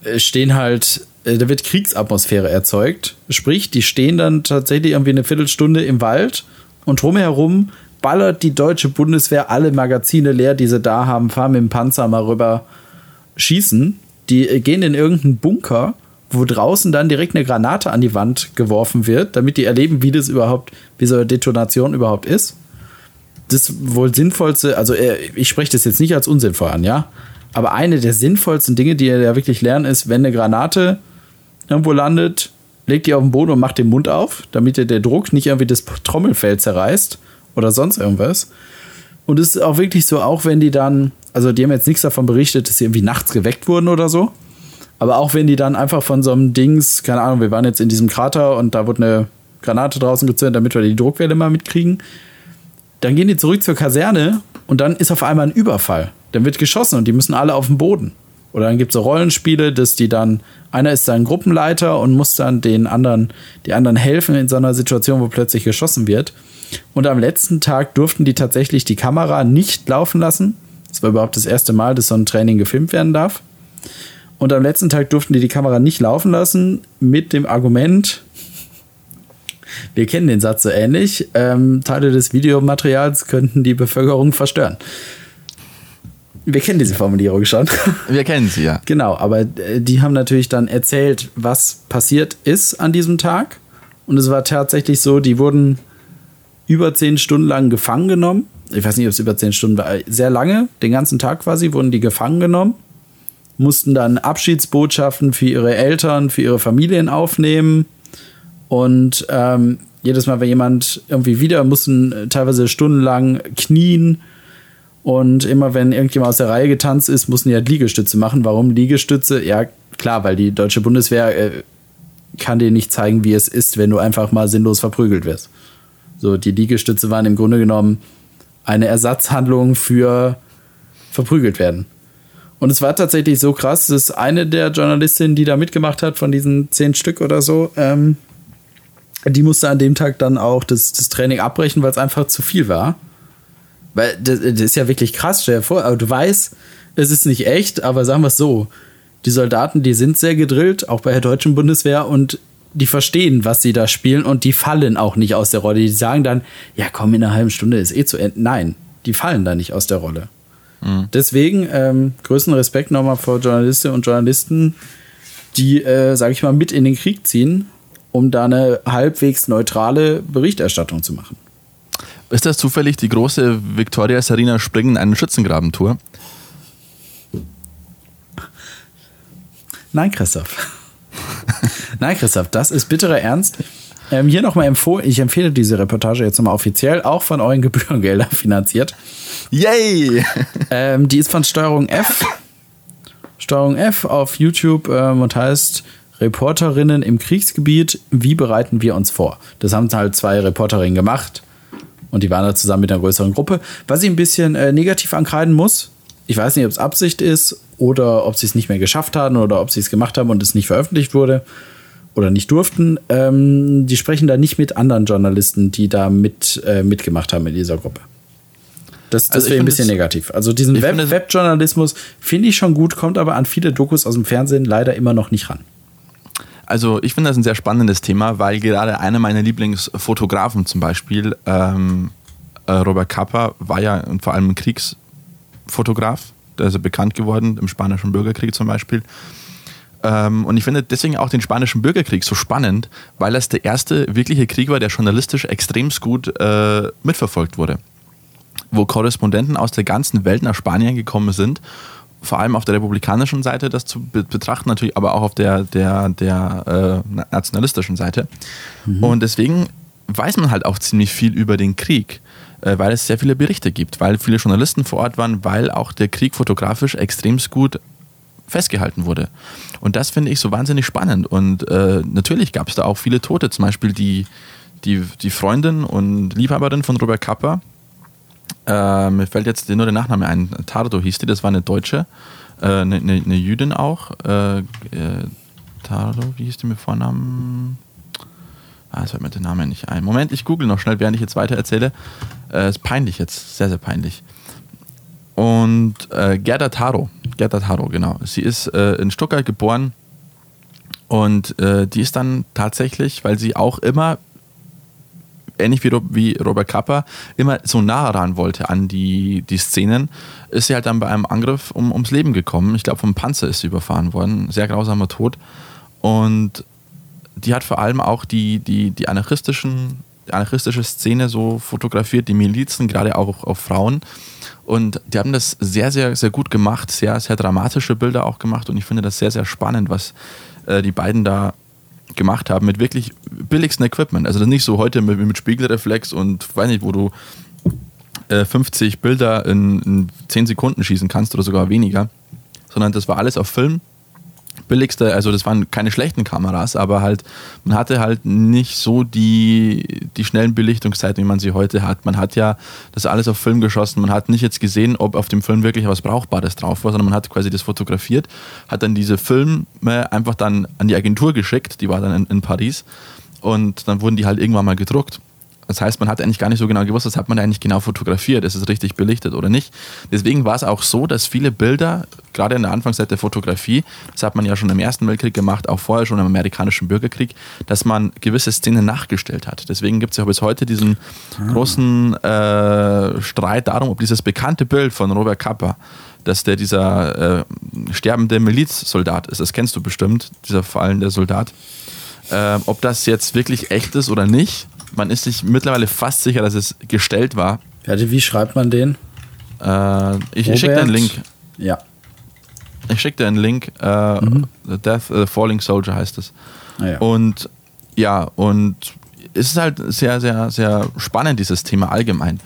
C: äh, stehen halt äh, da wird Kriegsatmosphäre erzeugt. Sprich, die stehen dann tatsächlich irgendwie eine Viertelstunde im Wald und drumherum ballert die deutsche Bundeswehr alle Magazine leer, die sie da haben, fahren mit dem Panzer mal rüber, schießen. Die gehen in irgendeinen Bunker, wo draußen dann direkt eine Granate an die Wand geworfen wird, damit die erleben, wie das überhaupt, wie so eine Detonation überhaupt ist. Das wohl sinnvollste, also äh, ich spreche das jetzt nicht als unsinnvoll an, ja. Aber eine der sinnvollsten Dinge, die ihr ja wirklich lernen, ist, wenn eine Granate irgendwo landet, legt die auf den Boden und macht den Mund auf, damit ihr der Druck nicht irgendwie das Trommelfell zerreißt oder sonst irgendwas. Und es ist auch wirklich so, auch wenn die dann, also die haben jetzt nichts davon berichtet, dass sie irgendwie nachts geweckt wurden oder so. Aber auch wenn die dann einfach von so einem Dings, keine Ahnung, wir waren jetzt in diesem Krater und da wurde eine Granate draußen gezündet, damit wir die Druckwelle mal mitkriegen. Dann gehen die zurück zur Kaserne und dann ist auf einmal ein Überfall. Dann wird geschossen und die müssen alle auf den Boden. Oder dann gibt es so Rollenspiele, dass die dann, einer ist dann Gruppenleiter und muss dann den anderen, die anderen helfen in so einer Situation, wo plötzlich geschossen wird. Und am letzten Tag durften die tatsächlich die Kamera nicht laufen lassen. Das war überhaupt das erste Mal, dass so ein Training gefilmt werden darf. Und am letzten Tag durften die die Kamera nicht laufen lassen mit dem Argument, wir kennen den Satz so ähnlich, ähm, Teile des Videomaterials könnten die Bevölkerung verstören. Wir kennen diese Formulierung schon.
B: Wir kennen sie, ja.
C: Genau, aber äh, die haben natürlich dann erzählt, was passiert ist an diesem Tag. Und es war tatsächlich so, die wurden über zehn Stunden lang gefangen genommen. Ich weiß nicht, ob es über zehn Stunden war. Sehr lange, den ganzen Tag quasi, wurden die gefangen genommen. Mussten dann Abschiedsbotschaften für ihre Eltern, für ihre Familien aufnehmen. Und ähm, jedes Mal, wenn jemand irgendwie wieder, mussten äh, teilweise stundenlang knien und immer wenn irgendjemand aus der Reihe getanzt ist, mussten die halt Liegestütze machen. Warum Liegestütze? Ja, klar, weil die deutsche Bundeswehr äh, kann dir nicht zeigen, wie es ist, wenn du einfach mal sinnlos verprügelt wirst. So, die Liegestütze waren im Grunde genommen eine Ersatzhandlung für verprügelt werden. Und es war tatsächlich so krass, dass eine der Journalistinnen, die da mitgemacht hat, von diesen zehn Stück oder so, ähm, die musste an dem Tag dann auch das, das Training abbrechen, weil es einfach zu viel war. Weil das, das ist ja wirklich krass, stell dir vor, aber du weißt, es ist nicht echt, aber sagen wir es so, die Soldaten, die sind sehr gedrillt, auch bei der deutschen Bundeswehr und die verstehen, was sie da spielen und die fallen auch nicht aus der Rolle. Die sagen dann, ja komm, in einer halben Stunde ist eh zu Ende. Nein, die fallen da nicht aus der Rolle. Mhm. Deswegen ähm, größten Respekt nochmal vor Journalistinnen und Journalisten, die, äh, sage ich mal, mit in den Krieg ziehen, um da eine halbwegs neutrale Berichterstattung zu machen.
B: Ist das zufällig die große Victoria Serena Springen einen Schützengrabentour?
C: Nein, Christoph. Nein, Christoph, das ist bitterer Ernst. Ähm, hier nochmal empfohlen, ich empfehle diese Reportage jetzt nochmal offiziell, auch von euren Gebührengeldern finanziert.
B: Yay!
C: Ähm, die ist von Steuerung F. Steuerung F auf YouTube ähm, und heißt Reporterinnen im Kriegsgebiet, wie bereiten wir uns vor? Das haben halt zwei Reporterinnen gemacht und die waren da zusammen mit einer größeren Gruppe. Was ich ein bisschen äh, negativ ankreiden muss, ich weiß nicht, ob es Absicht ist oder ob sie es nicht mehr geschafft haben oder ob sie es gemacht haben und es nicht veröffentlicht wurde oder nicht durften. Ähm, die sprechen da nicht mit anderen Journalisten, die da mit, äh, mitgemacht haben in dieser Gruppe. Das, das also wäre ein bisschen negativ. Also diesen Web Webjournalismus finde ich schon gut, kommt aber an viele Dokus aus dem Fernsehen leider immer noch nicht ran.
B: Also ich finde das ein sehr spannendes Thema, weil gerade einer meiner Lieblingsfotografen zum Beispiel, ähm, äh, Robert Capa, war ja vor allem ein Kriegsfotograf. Ja bekannt geworden im Spanischen Bürgerkrieg zum Beispiel. Ähm, und ich finde deswegen auch den Spanischen Bürgerkrieg so spannend, weil es der erste wirkliche Krieg war, der journalistisch extrem gut äh, mitverfolgt wurde. Wo Korrespondenten aus der ganzen Welt nach Spanien gekommen sind vor allem auf der republikanischen Seite das zu betrachten, natürlich aber auch auf der, der, der äh, nationalistischen Seite. Mhm. Und deswegen weiß man halt auch ziemlich viel über den Krieg, weil es sehr viele Berichte gibt, weil viele Journalisten vor Ort waren, weil auch der Krieg fotografisch extrem gut festgehalten wurde. Und das finde ich so wahnsinnig spannend. Und äh, natürlich gab es da auch viele Tote, zum Beispiel die, die, die Freundin und Liebhaberin von Robert Kapper, äh, mir fällt jetzt nur der Nachname ein. Tardo hieß die, das war eine Deutsche, eine, äh, eine, eine Jüdin auch. Äh, äh, Tardo, wie hieß die mit Vornamen? Ah, es fällt mir der Name nicht ein. Moment, ich google noch schnell, während ich jetzt weiter erzähle. Äh, ist peinlich jetzt, sehr, sehr peinlich. Und äh, Gerda Taro, Gerda Taro, genau. Sie ist äh, in Stuttgart geboren Und äh, die ist dann tatsächlich, weil sie auch immer, ähnlich wie, wie Robert Kappa, immer so nah ran wollte an die, die Szenen, ist sie halt dann bei einem Angriff um, ums Leben gekommen. Ich glaube, vom Panzer ist sie überfahren worden. Sehr grausamer Tod. Und die hat vor allem auch die, die, die anarchistischen, anarchistische Szene so fotografiert, die Milizen, gerade auch auf Frauen. Und die haben das sehr, sehr, sehr gut gemacht, sehr, sehr dramatische Bilder auch gemacht. Und ich finde das sehr, sehr spannend, was äh, die beiden da gemacht haben mit wirklich billigsten Equipment. Also nicht so heute mit, mit Spiegelreflex und weiß nicht, wo du äh, 50 Bilder in, in 10 Sekunden schießen kannst oder sogar weniger, sondern das war alles auf Film. Billigste, also das waren keine schlechten Kameras, aber halt, man hatte halt nicht so die, die schnellen Belichtungszeiten, wie man sie heute hat. Man hat ja das alles auf Film geschossen, man hat nicht jetzt gesehen, ob auf dem Film wirklich was Brauchbares drauf war, sondern man hat quasi das fotografiert, hat dann diese Filme einfach dann an die Agentur geschickt, die war dann in, in Paris und dann wurden die halt irgendwann mal gedruckt. Das heißt, man hat eigentlich gar nicht so genau gewusst, was hat man eigentlich genau fotografiert, ist es richtig belichtet oder nicht. Deswegen war es auch so, dass viele Bilder, gerade in der Anfangszeit der Fotografie, das hat man ja schon im Ersten Weltkrieg gemacht, auch vorher schon im amerikanischen Bürgerkrieg, dass man gewisse Szenen nachgestellt hat. Deswegen gibt es ja bis heute diesen großen äh, Streit darum, ob dieses bekannte Bild von Robert Kappa, dass der dieser äh, sterbende Milizsoldat ist, das kennst du bestimmt, dieser fallende Soldat, äh, ob das jetzt wirklich echt ist oder nicht. Man ist sich mittlerweile fast sicher, dass es gestellt war.
C: Warte, wie schreibt man den?
B: Äh, ich schicke dir einen Link.
C: Ja.
B: Ich schicke dir einen Link. Äh, The Death of the Falling Soldier heißt es.
C: Ah, ja.
B: Und ja, und es ist halt sehr, sehr, sehr spannend, dieses Thema allgemein.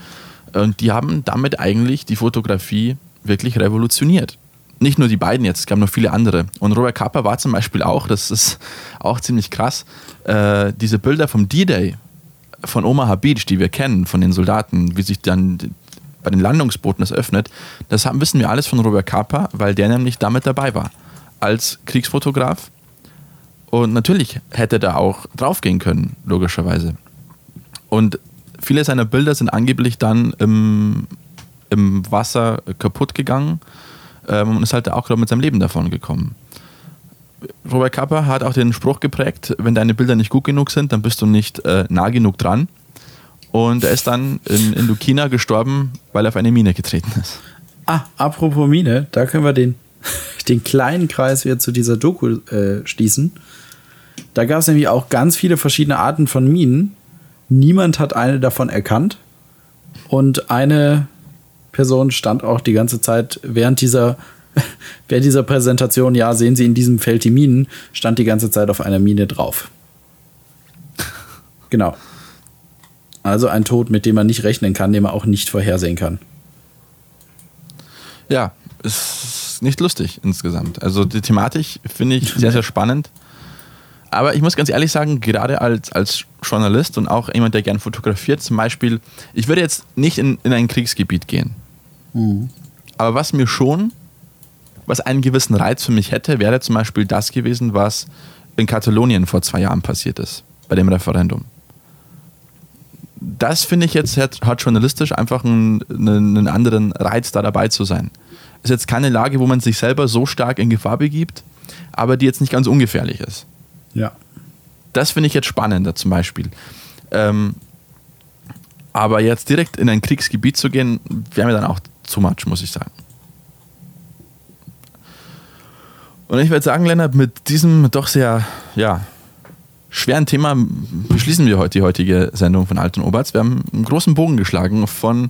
B: Und die haben damit eigentlich die Fotografie wirklich revolutioniert. Nicht nur die beiden jetzt, es gab noch viele andere. Und Robert Kappa war zum Beispiel auch, das ist auch ziemlich krass, äh, diese Bilder vom D-Day von Omaha Beach, die wir kennen, von den Soldaten, wie sich dann bei den Landungsbooten das öffnet, das haben, wissen wir alles von Robert Kappa, weil der nämlich damit dabei war. Als Kriegsfotograf. Und natürlich hätte er da auch draufgehen können, logischerweise. Und viele seiner Bilder sind angeblich dann im, im Wasser kaputt gegangen ähm, und ist halt auch gerade mit seinem Leben davon gekommen. Robert Kappa hat auch den Spruch geprägt, wenn deine Bilder nicht gut genug sind, dann bist du nicht äh, nah genug dran. Und er ist dann in Indochina gestorben, weil er auf eine Mine getreten ist.
C: Ah, apropos Mine, da können wir den, den kleinen Kreis wieder zu dieser Doku äh, schließen. Da gab es nämlich auch ganz viele verschiedene Arten von Minen. Niemand hat eine davon erkannt. Und eine Person stand auch die ganze Zeit während dieser, während dieser Präsentation, ja, sehen Sie in diesem Feld die Minen, stand die ganze Zeit auf einer Mine drauf. Genau. Also ein Tod, mit dem man nicht rechnen kann, den man auch nicht vorhersehen kann.
B: Ja, ist nicht lustig insgesamt. Also die Thematik finde ich sehr, sehr spannend. Aber ich muss ganz ehrlich sagen, gerade als, als Journalist und auch jemand, der gern fotografiert, zum Beispiel, ich würde jetzt nicht in, in ein Kriegsgebiet gehen. Aber was mir schon, was einen gewissen Reiz für mich hätte, wäre zum Beispiel das gewesen, was in Katalonien vor zwei Jahren passiert ist, bei dem Referendum. Das finde ich jetzt hat, hat journalistisch einfach einen, einen, anderen Reiz, da dabei zu sein. Ist jetzt keine Lage, wo man sich selber so stark in Gefahr begibt, aber die jetzt nicht ganz ungefährlich ist.
C: Ja.
B: Das finde ich jetzt spannender zum Beispiel. Ähm, aber jetzt direkt in ein Kriegsgebiet zu gehen, wäre mir dann auch zu much, muss ich sagen. Und ich würde sagen, Lennart, mit diesem doch sehr ja, schweren Thema beschließen wir heute die heutige Sendung von Alt und Oberts. Wir haben einen großen Bogen geschlagen von,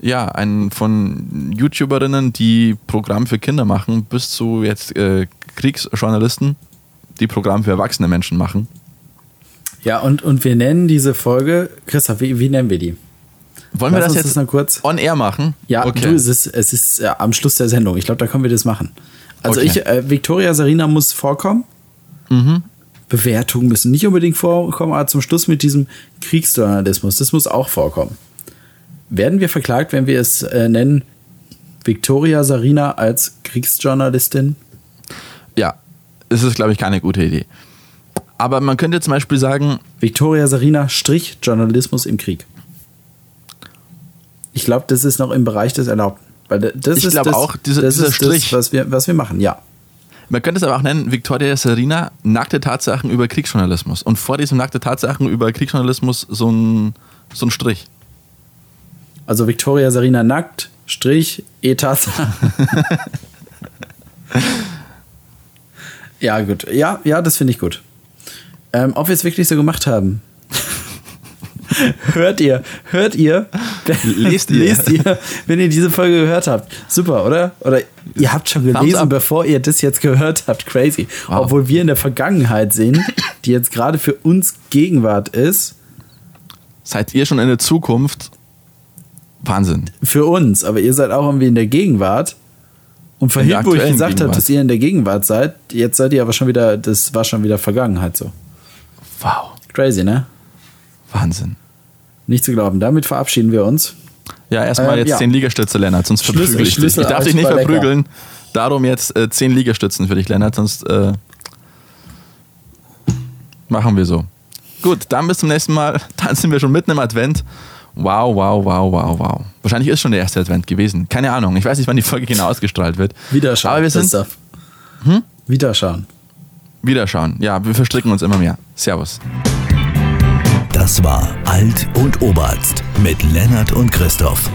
B: ja, einen, von YouTuberinnen, die Programm für Kinder machen, bis zu jetzt äh, Kriegsjournalisten, die Programm für erwachsene Menschen machen.
C: Ja, und, und wir nennen diese Folge, Christoph, wie, wie nennen wir die?
B: Wollen wir
C: Lass
B: das
C: uns
B: jetzt
C: das noch kurz-
B: on air machen?
C: Ja,
B: okay.
C: du, es ist, es ist äh, am Schluss der Sendung. Ich glaube, da können wir das machen. Also
B: Okay.
C: ich, äh, Victoria Sarina muss vorkommen.
B: Mhm.
C: Bewertungen müssen nicht unbedingt vorkommen, aber zum Schluss mit diesem Kriegsjournalismus, das muss auch vorkommen. Werden wir verklagt, wenn wir es äh, nennen, Victoria Sarina als Kriegsjournalistin?
B: Ja, es ist, glaube ich, keine gute Idee. Aber man könnte zum Beispiel sagen,
C: Victoria Sarina Strich Journalismus im Krieg. Ich glaube, das ist noch im Bereich des Erlaubten. Weil das
B: Ich
C: ist
B: glaube auch, diese-
C: das
B: dieser
C: ist
B: Strich.
C: Das, was wir, was wir machen, ja.
B: Man könnte es aber auch nennen, Victoria Serena, nackte Tatsachen über Kriegsjournalismus. Und vor diesem nackte Tatsachen über Kriegsjournalismus so ein, so ein Strich.
C: Also Victoria Sarina nackt, Strich, Etat. ja, gut. Ja, ja, das finde ich gut. Ähm, ob wir es wirklich so gemacht haben. Hört ihr, hört ihr,
B: Lest ihr.
C: lest ihr, wenn ihr diese Folge gehört habt. Super, oder? Oder ihr habt schon gelesen, bevor ihr das jetzt gehört habt. Crazy.
B: Wow.
C: Obwohl wir in der Vergangenheit sind, die jetzt gerade für uns Gegenwart ist.
B: Seid ihr schon in der Zukunft? Wahnsinn.
C: Für uns, aber ihr seid auch irgendwie in der Gegenwart. Und vorhin, wo ich gesagt habe, dass ihr in der Gegenwart seid, jetzt seid ihr aber schon wieder, das war schon wieder Vergangenheit so.
B: Wow.
C: Crazy, ne?
B: Wahnsinn.
C: Nicht zu glauben. Damit verabschieden wir uns.
B: Ja, erstmal
C: Ähm,
B: jetzt
C: ja.
B: zehn Liegestütze, Lennart, sonst verprügel ich dich. Ich darf dich nicht verprügeln. Darum jetzt äh, zehn Liegestützen für dich, Lennart, sonst äh, machen wir so. Gut, dann bis zum nächsten Mal. Dann sind wir schon mitten im Advent. Wow, wow, wow, wow, wow. Wahrscheinlich ist schon der erste Advent gewesen. Keine Ahnung. Ich weiß nicht, wann die Folge genau ausgestrahlt wird.
C: Wiederschauen.
B: Aber wir sind.
C: Hm? Wiederschauen.
B: Wiederschauen. Ja, wir verstricken uns immer mehr. Servus.
A: Das war Alt und Oberarzt mit Lennart und Christoph.